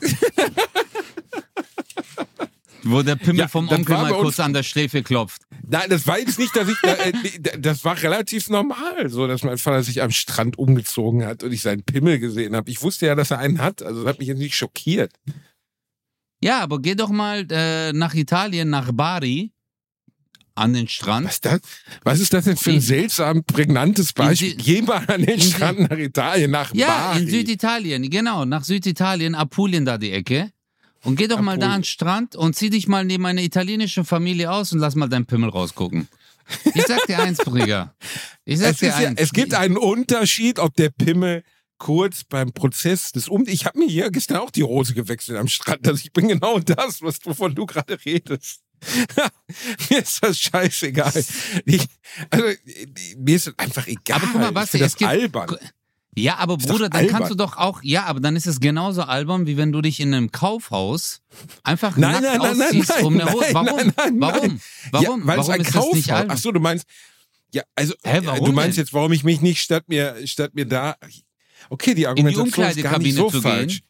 Wo der Pimmel Ja, vom Onkel mal kurz an der Schläfe klopft. Nein, das war jetzt nicht, dass ich, äh, das war relativ normal, so, dass mein Vater sich am Strand umgezogen hat und ich seinen Pimmel gesehen habe. Ich wusste ja, dass er einen hat, also das hat mich jetzt nicht schockiert. Ja, aber geh doch mal äh, nach Italien, nach Bari, an den Strand. Was, das, was ist das denn für ein In- seltsam prägnantes Beispiel? Geh mal an den Strand nach Italien, nach Ja, Bari. in Süditalien, genau, nach Süditalien, Apulien da die Ecke. Und geh doch mal da an den Strand und zieh dich mal neben eine italienische Familie aus und lass mal deinen Pimmel rausgucken. Ich sag dir eins, Brigger. Ich sag es, dir ist ja, eins. es gibt einen Unterschied, ob der Pimmel kurz beim Prozess des Um... Ich habe mir hier gestern auch die Hose gewechselt am Strand. Also ich bin genau das, was, wovon du gerade redest. mir ist das scheißegal. Ich, also, mir ist das einfach egal. Aber guck mal, ich finde es das gibt- albern. Ja, aber Bruder, dann albern. kannst du doch auch, ja, aber dann ist es genauso albern, wie wenn du dich in einem Kaufhaus einfach Nein, nackt nein, nein, nein, ausziehst, um eine nein, Hose. nein, Warum? nein, nein, Warum? nein. Warum? Ja, weil es Warum ein ist das nicht Kaufhaus. albern? Ach so, du meinst... Ja, also, Hä, äh, warum du meinst denn? jetzt, warum ich mich nicht statt mir, statt mir da... Okay, die Argumentation ist gar nicht so zu falsch.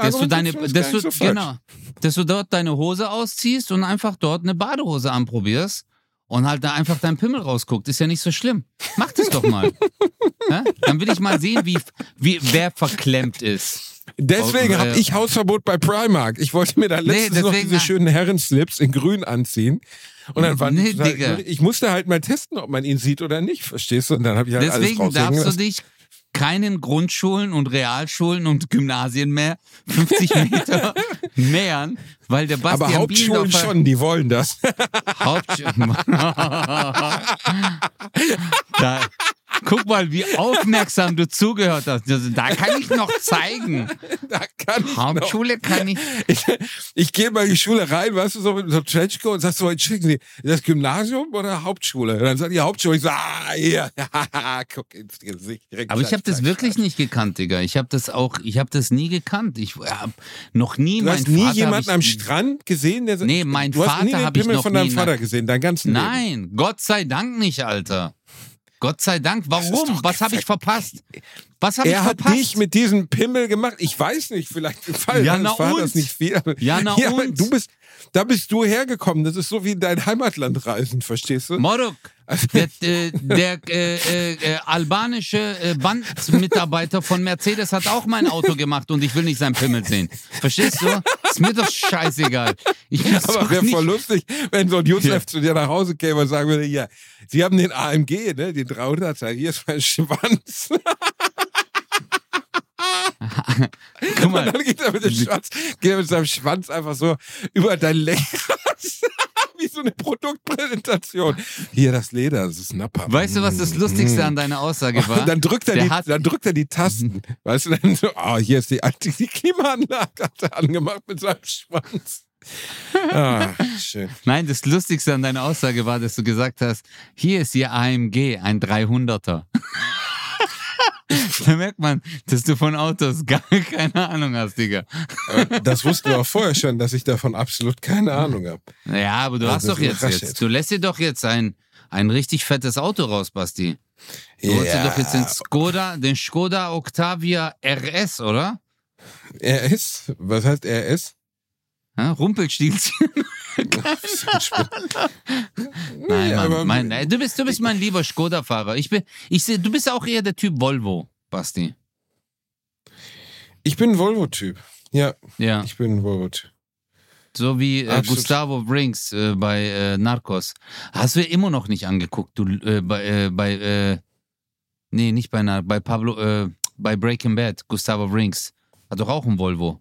dass du deine, dass du, so falsch. genau, dass du dort deine Hose ausziehst und einfach dort eine Badehose anprobierst und halt da einfach dein Pimmel rausguckt, ist ja nicht so schlimm. Mach das doch mal. ja? Dann will ich mal sehen, wie, wie, wer verklemmt ist. Deswegen Oh, habe äh, ich Hausverbot bei Primark. Ich wollte mir da letztens noch deswegen- diese schönen Herrenslips in grün anziehen. Und dann war Nee, Digga. ich musste halt mal testen, ob man ihn sieht oder nicht, verstehst du? Und dann habe ich halt Deswegen alles darfst du dich keinen Grundschulen und Realschulen und Gymnasien mehr 50 Meter nähern, weil der Aber Bastian Hauptschulen Bielendorfer- schon, die wollen das. Hauptschulen. da, Guck mal, wie aufmerksam du zugehört hast. Da kann ich noch zeigen. Da kann ich Hauptschule noch. kann ich. Ich, ich gehe mal in die Schule rein, weißt du, so mit so Trenchcoat und sagst so, entschuldigen Sie, das Gymnasium oder Hauptschule? Und dann sagt die Hauptschule, ich so, ah, hier, guck ins Gesicht. direkt Aber ich habe das wirklich nicht gekannt, Digga. Ich habe das auch, ich habe das nie gekannt. Ich habe noch nie Du hast nie Vater jemanden hab am Strand gesehen, der Nee, mein du nie Vater den hab ich noch von deinem nie, Vater nein. gesehen, dein ganzen Leben. Nein, Gott sei Dank nicht, Alter. Gott sei Dank. Warum? Was habe ich verpasst? Was habe ich Er hat verpasst? dich mit diesem Pimmel gemacht. Ich weiß nicht, vielleicht gefallen Ja, na Vaters und? nicht viel. Ja, na aber und? Du bist, da bist du hergekommen. Das ist so wie dein Heimatlandreisen, verstehst du? Moruk, der, äh, der äh, äh, äh, albanische äh, Bandmitarbeiter von Mercedes hat auch mein Auto gemacht und ich will nicht sein Pimmel sehen. Verstehst du? Ist mir doch scheißegal. Ich Aber wäre voll lustig, wenn so ein Josef Ja. zu dir nach Hause käme und sagen würde, ja, Sie haben den AMG, ne, den 300er, hier ist mein Schwanz. Guck Und mal, dann geht er mit dem Schwanz, geht er mit seinem Schwanz einfach so über dein Lenkrad. So eine Produktpräsentation. Hier das Leder, das ist Nappa. weißt du, was das Lustigste an deiner Aussage war? Dann drückt er, Der die, hat- dann drückt er die Tasten. Weißt du, dann so, oh, hier ist die, die, die Klimaanlage, hat er angemacht mit seinem Schwanz. Ah, schön. Nein, das Lustigste an deiner Aussage war, dass du gesagt hast, hier ist Ihr AMG, ein 300er. da merkt man, dass du von Autos gar keine Ahnung hast, Digga. Äh, Das wussten wir auch vorher schon, dass ich davon absolut keine Ahnung habe. Ja, aber du Ja, hast das doch jetzt, jetzt, du lässt dir doch jetzt ein, ein richtig fettes Auto raus, Basti. Du holst dir doch jetzt den Skoda, den Skoda Octavia RS, oder? Er ist, was heißt ist? Ja, Rumpelstilzchen. Nein, Ja, Mann, mein, nein, du, bist, du bist mein lieber Skoda-Fahrer. Ich bin, ich seh, du bist auch eher der Typ Volvo, Basti. Ich bin ein Volvo-Typ. Ja, Ja, ich bin ein Volvo-Typ. so wie äh. Gustavo Brinks äh, bei äh, Narcos. Hast du immer noch nicht angeguckt, du äh, bei, äh, bei äh, nee, nicht bei Nar bei Pablo, äh, bei Breaking Bad, Gustavo Brinks. Hat doch auch ein Volvo.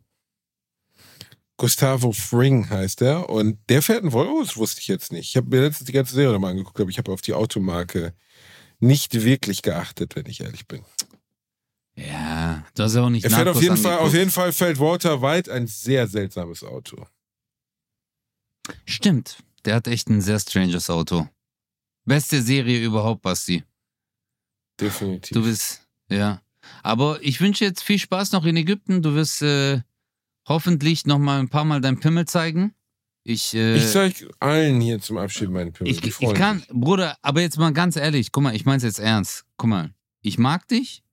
Gustavo Fring heißt er und der fährt ein Volvo, das wusste ich jetzt nicht. Ich habe mir letztens die ganze Serie mal angeguckt, aber ich habe auf die Automarke nicht wirklich geachtet, wenn ich ehrlich bin. Ja, du hast ja auch nicht Er fährt auf jeden Fall, auf jeden Fall fällt Walter White ein sehr seltsames Auto. Stimmt, der hat echt ein sehr stranges Auto. Beste Serie überhaupt, Basti. Definitiv. Du bist, ja. Aber ich wünsche jetzt viel Spaß noch in Ägypten. Du wirst äh, hoffentlich noch mal ein paar Mal dein Pimmel zeigen. Ich, äh, ich zeig allen hier zum Abschied meinen Pimmel. ich, ich kann, sich. Bruder, aber jetzt mal ganz ehrlich, guck mal, ich mein's jetzt ernst. Guck mal, ich mag dich.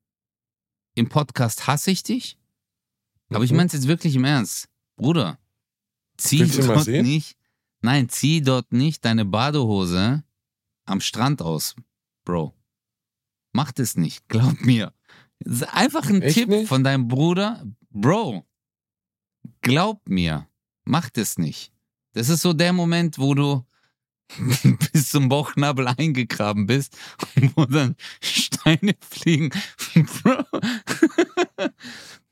Im Podcast hasse ich dich. Aber ich Mhm. mein's jetzt wirklich im Ernst. Bruder, zieh Willst dort nicht, nein, zieh dort nicht deine Badehose am Strand aus, Bro. Mach das nicht, glaub mir. Das ist einfach ein Echt Tipp nicht? von deinem Bruder. Bro, glaub mir, mach das nicht. Das ist so der Moment, wo du bis zum Bauchnabel eingegraben bist und wo dann Steine fliegen.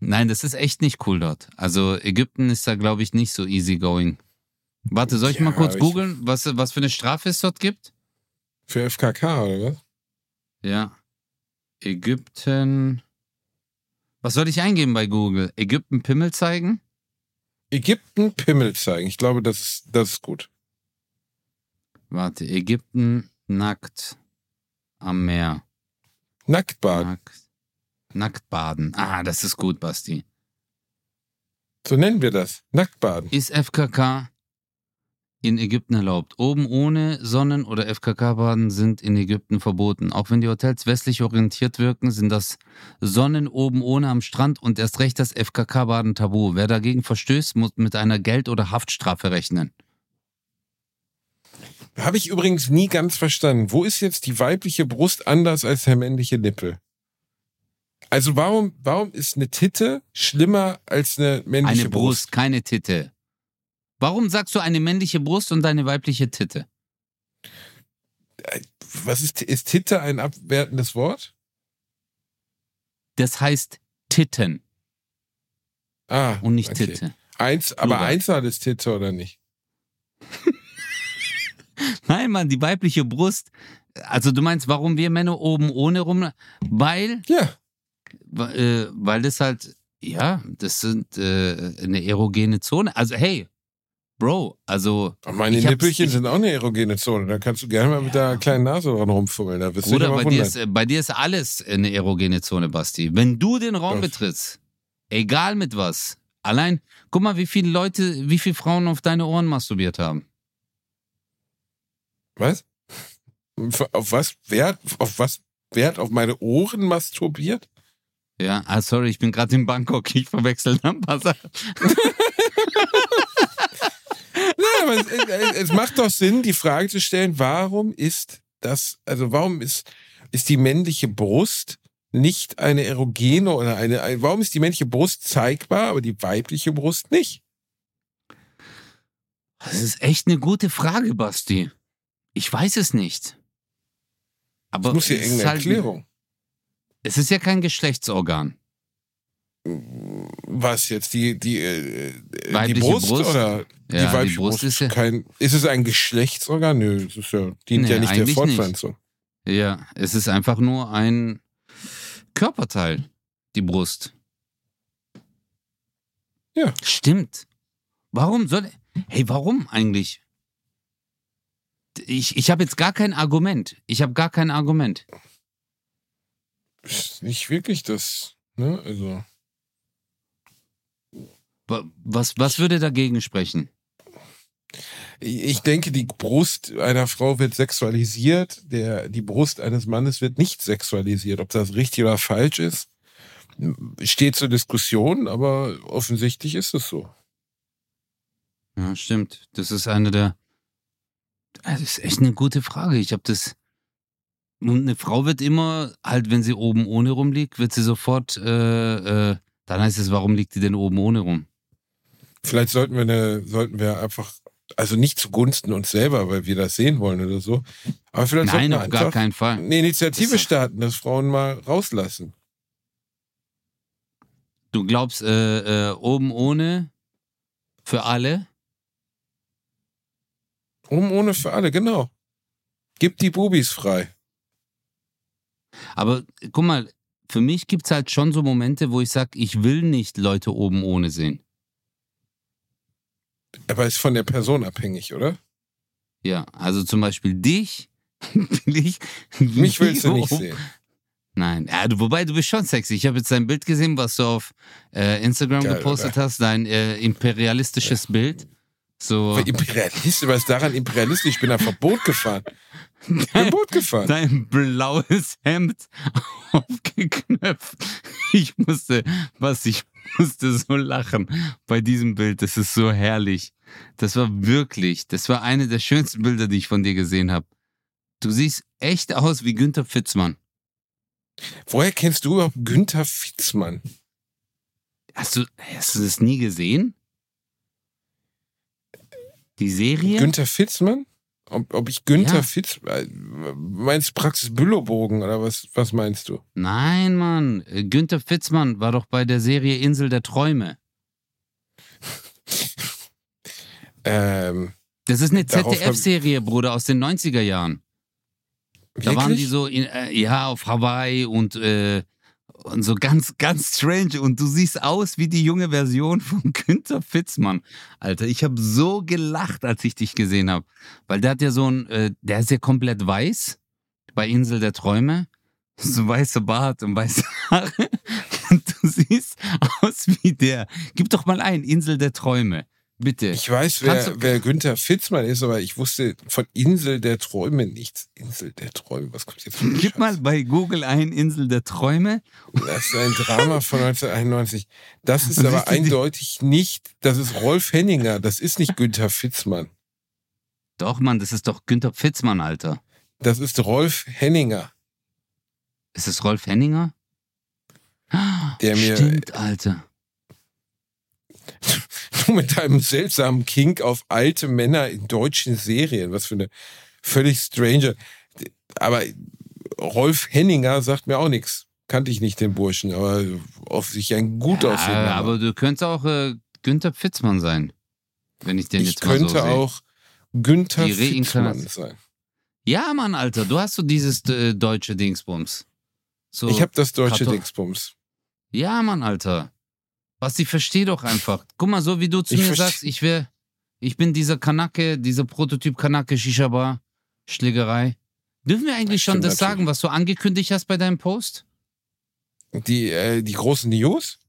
Nein, das ist echt nicht cool dort. Also Ägypten ist da, glaube ich, nicht so easygoing. Warte, soll ich Ja, mal kurz googeln, was, was für eine Strafe es dort gibt? Für FKK, oder was? Ja. Ägypten. Was soll ich eingeben bei Google? Ägypten Pimmel zeigen? Ägypten Pimmel zeigen. Ich glaube, das ist, das ist gut. Warte, Ägypten nackt am Meer. Nacktbaden. Nackt, nackt baden. Ah, das ist gut, Basti. So nennen wir das. Nacktbaden. Ist FKK in Ägypten erlaubt? Oben ohne Sonnen- oder FKK-Baden sind in Ägypten verboten. Auch wenn die Hotels westlich orientiert wirken, sind das Sonnen oben ohne am Strand und erst recht das FKK-Baden tabu. Wer dagegen verstößt, muss mit einer Geld- oder Haftstrafe rechnen. Habe ich übrigens nie ganz verstanden. Wo ist jetzt die weibliche Brust anders als der männliche Nippel? Also warum, warum ist eine Titte schlimmer als eine männliche Eine Brust, keine Titte. Warum sagst du eine männliche Brust und eine weibliche Titte? Was ist, ist Titte ein abwertendes Wort? Das heißt Titten Ah. und nicht okay. Titte. Eins, aber Plural. Einzahl ist Titte oder nicht? Nein, Mann, die weibliche Brust. Also du meinst, warum wir Männer oben ohne rum? Weil, Ja. äh, weil das halt, ja, das sind äh, eine erogene Zone. Also hey, Bro, also Und meine Nippelchen sind auch eine erogene Zone. Da kannst du gerne mal mit der kleinen Nase dran rumfummeln. Da Bruder, aber bei dir, ist, äh, bei dir ist alles eine erogene Zone, Basti. Wenn du den Raum Das- betrittst, egal mit was, allein, guck mal, wie viele Leute, wie viele Frauen auf deine Ohren masturbiert haben. Was? Auf was Wert? Auf was Wert? Auf meine Ohren masturbiert? Ja, ah, sorry, ich bin gerade in Bangkok, ich verwechsel Sachen. Ja, aber es, es, es macht doch Sinn, die Frage zu stellen, warum ist das, also warum ist, ist die männliche Brust nicht eine erogene oder eine, ein, warum ist die männliche Brust zeigbar, aber die weibliche Brust nicht? Das ist echt eine gute Frage, Basti. Ich weiß es nicht. Aber Es muss ja irgendeine halt- Erklärung. Es ist ja kein Geschlechtsorgan. Was jetzt, die, die, äh, die Brust, Brust? oder die Ja, die weibliche Brust Brust? ist ja- kein, ist es ein Geschlechtsorgan? Nö, es ist ja, dient Nee, ja nicht der eigentlich nicht. Fortpflanzung. Ja, es ist einfach nur ein Körperteil, die Brust. Ja. Stimmt. Warum soll. Hey, warum eigentlich? Ich, ich habe jetzt gar kein Argument. Ich habe gar kein Argument. Ist nicht wirklich das, ne, also. Wa- Was, was würde dagegen sprechen? Ich denke, die Brust einer Frau wird sexualisiert, der, die Brust eines Mannes wird nicht sexualisiert. Ob das richtig oder falsch ist, steht zur Diskussion, aber offensichtlich ist es so. Ja, stimmt. Das ist eine der. Das ist echt eine gute Frage. Ich habe das. Und eine Frau wird immer, halt, wenn sie oben ohne rumliegt, wird sie sofort. Äh, äh, dann heißt es, warum liegt die denn oben ohne rum? Vielleicht sollten wir eine, sollten wir einfach, also nicht zugunsten uns selber, weil wir das sehen wollen oder so, aber vielleicht Nein, sollten auf wir gar einfach keinen Fall. eine Initiative Das- starten, dass Frauen mal rauslassen. Du glaubst, äh, äh, oben ohne für alle? Um ohne für alle, genau. Gib die Bubis frei. Aber guck mal, für mich gibt es halt schon so Momente, wo ich sage, ich will nicht Leute oben ohne sehen. Aber ist von der Person abhängig, oder? Ja, also zum Beispiel dich will ich. Mich willst du nicht sehen. Nein, ja, du, wobei du bist schon sexy. Ich habe jetzt dein Bild gesehen, was du auf äh, Instagram Geil, gepostet hast, dein äh, imperialistisches Bild. So Aber Imperialist, was ist daran imperialistisch? Ich bin auf Verbot gefahren. Bin Boot gefahren. dein blaues Hemd aufgeknöpft. Ich musste, was ich musste so lachen bei diesem Bild. Das ist so herrlich. Das war wirklich, das war eine der schönsten Bilder, die ich von dir gesehen habe. Du siehst echt aus wie Günther Fitzmann. Woher kennst du überhaupt Günther Fitzmann? Hast du, hast du das nie gesehen? Die Serie? Günther Fitzmann? Ob, ob ich Günther Ja. Fitz. äh, Meinst du Praxis Bülowbogen oder was, was meinst du? Nein, Mann. Äh, Günther Fitzmann war doch bei der Serie Insel der Träume. Ähm, Das ist eine ZDF-Serie, Bruder, aus den 90er Jahren. Da waren die wirklich? so, in, äh, ja, auf Hawaii und, äh, und so ganz, ganz strange. Und du siehst aus wie die junge Version von Günther Fitzmann. Alter, ich habe so gelacht, als ich dich gesehen habe. Weil der hat ja so ein, äh, der ist ja komplett weiß bei Insel der Träume. So weiße Bart und weiße Haare. Und du siehst aus wie der. Gib doch mal ein, Insel der Träume. Bitte. Ich weiß, wer, du- wer Günther Fitzmann ist, aber ich wusste von Insel der Träume nichts. Insel der Träume, was kommt jetzt Gib mal bei Google ein Insel der Träume. Das ist ein Drama von 1991. Das ist Und aber eindeutig nicht, das ist Rolf Henninger, das ist nicht Günther Fitzmann. Doch, Mann, das ist doch Günther Fitzmann, Alter. Das ist Rolf Henninger, Ist es Rolf Henninger? der mir Stimmt, Alter. du mit deinem seltsamen Kink auf alte Männer in deutschen Serien, was für eine völlig strange. Aber Rolf Henninger sagt mir auch nichts. Kannte ich nicht den Burschen, aber auf sich ein gut Ja, aussehender aber du könntest auch äh, Günther Fitzmann sein. Wenn ich den Ich jetzt mal so könnte sehe. auch Günther Die Fitzmann Reinkarnation. sein. Ja, Mann, Alter, du hast so dieses äh, deutsche Dingsbums. So, ich habe das deutsche Kartoff- Dingsbums. Ja, Mann, Alter. Basti, versteh doch einfach. Guck mal, so wie du zu Ich mir sagst, ich wär, ich bin dieser Kanake, dieser Prototyp Kanake Shisha Bar, Schlägerei. Dürfen wir eigentlich schon Stimmt das natürlich. sagen, was du angekündigt hast bei deinem Post? Die, äh, die großen News?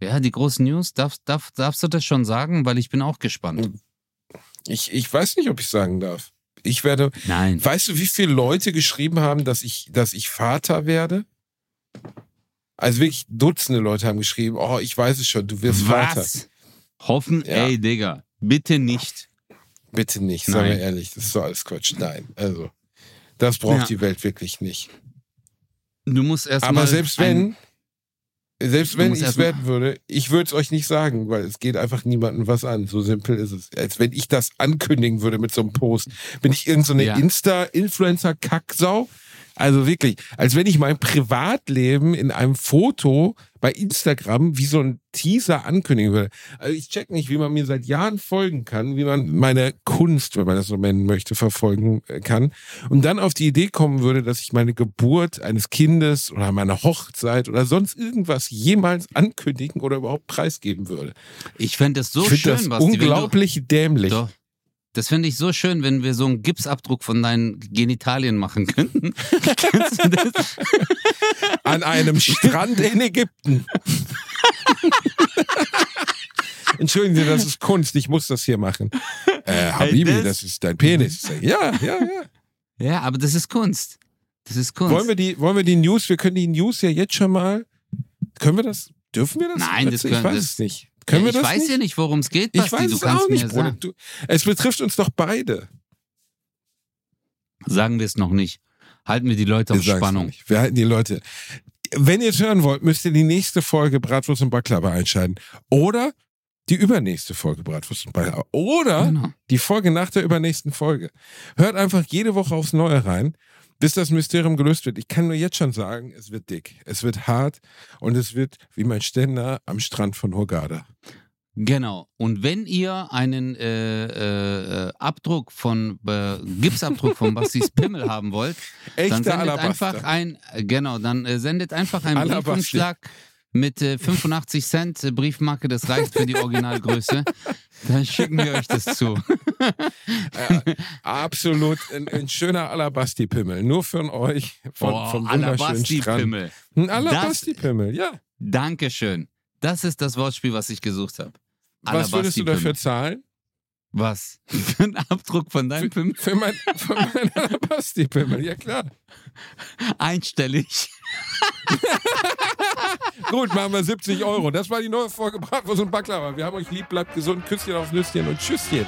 Ja, die großen News, darf, darf, darfst du das schon sagen? Weil ich bin auch gespannt. Ich, ich weiß nicht, ob ich sagen darf. Ich werde. Nein. Weißt du, wie viele Leute geschrieben haben, dass ich, dass ich Vater werde? Also wirklich Dutzende Leute haben geschrieben, oh, ich weiß es schon, du wirst Vater. Was? Hoffen, Ja. ey, Digga, bitte nicht. Bitte nicht, sagen wir Nein. ehrlich, das ist so alles Quatsch. Nein, also, das braucht Ja. die Welt wirklich nicht. Du musst erst Aber mal selbst wenn, selbst wenn ich es werden würde, ich würde es euch nicht sagen, weil es geht einfach niemandem was an. So simpel ist es. Als wenn ich das ankündigen würde mit so einem Post. Bin ich irgendeine so eine Ja. Insta-Influencer-Kacksau? Also wirklich, als wenn ich mein Privatleben in einem Foto bei Instagram wie so ein Teaser ankündigen würde. Also ich check nicht, wie man mir seit Jahren folgen kann, wie man meine Kunst, wenn man das so nennen möchte, verfolgen äh, kann. Und dann auf die Idee kommen würde, dass ich meine Geburt eines Kindes oder meine Hochzeit oder sonst irgendwas jemals ankündigen oder überhaupt preisgeben würde. Ich fände das so ich schön, das du, unglaublich dämlich. Doch. Das finde ich so schön, wenn wir so einen Gipsabdruck von deinen Genitalien machen könnten. Kennst du das? An einem Strand in Ägypten. Entschuldigen Sie, das ist Kunst, ich muss das hier machen. Äh, Habibi, das- das ist dein Penis. Ja, ja, ja. Ja, aber das ist Kunst. Das ist Kunst. Wollen wir die, wollen wir die News, wir können die News ja jetzt schon mal, können wir das, dürfen wir das? Nein, das Ich können- es nicht. Können wir ich das weiß nicht? ja nicht, worum es geht, Ich Basti. weiß du es auch nicht, Bruder. Du, es betrifft uns doch beide. Sagen wir es noch nicht. Halten wir die Leute auf Wir Spannung. nicht. Wir halten die Leute. Wenn ihr es hören wollt, müsst ihr die nächste Folge Bratwurst und Baklava einschalten. Oder die übernächste Folge Bratwurst und Baklava. Oder Genau. die Folge nach der übernächsten Folge. Hört einfach jede Woche aufs Neue rein, bis das Mysterium gelöst wird. Ich kann nur jetzt schon sagen, es wird dick, es wird hart und es wird wie mein Ständer am Strand von Hurghada. Genau. Und wenn ihr einen äh, äh, äh, Abdruck von äh, Gipsabdruck von Bastis Pimmel haben wollt, dann sendet Alabaster. einfach ein äh, genau, dann äh, sendet einfach einen Alabaster. Briefumschlag mit äh, 85 Cent äh, Briefmarke, das reicht für die Originalgröße. Dann schicken wir euch das zu. Äh, absolut ein, ein schöner Alabasti-Pimmel. Nur für euch von, Oh, vom wunderschönen Strand. Alabasti-Pimmel. Ein Alabasti-Pimmel, ja. Dankeschön. Das ist das Wortspiel, was ich gesucht habe. Was würdest du dafür zahlen? Was? Für einen Abdruck von deinem Pimmel? Für mein, für mein Alabasti-Pimmel, ja klar. Einstellig. Gut, machen wir 70 Euro. Das war die neue Folge Bratwurst und Baklava. Wir haben euch lieb, bleibt gesund, Küsschen aufs Nüsschen und Tschüsschen.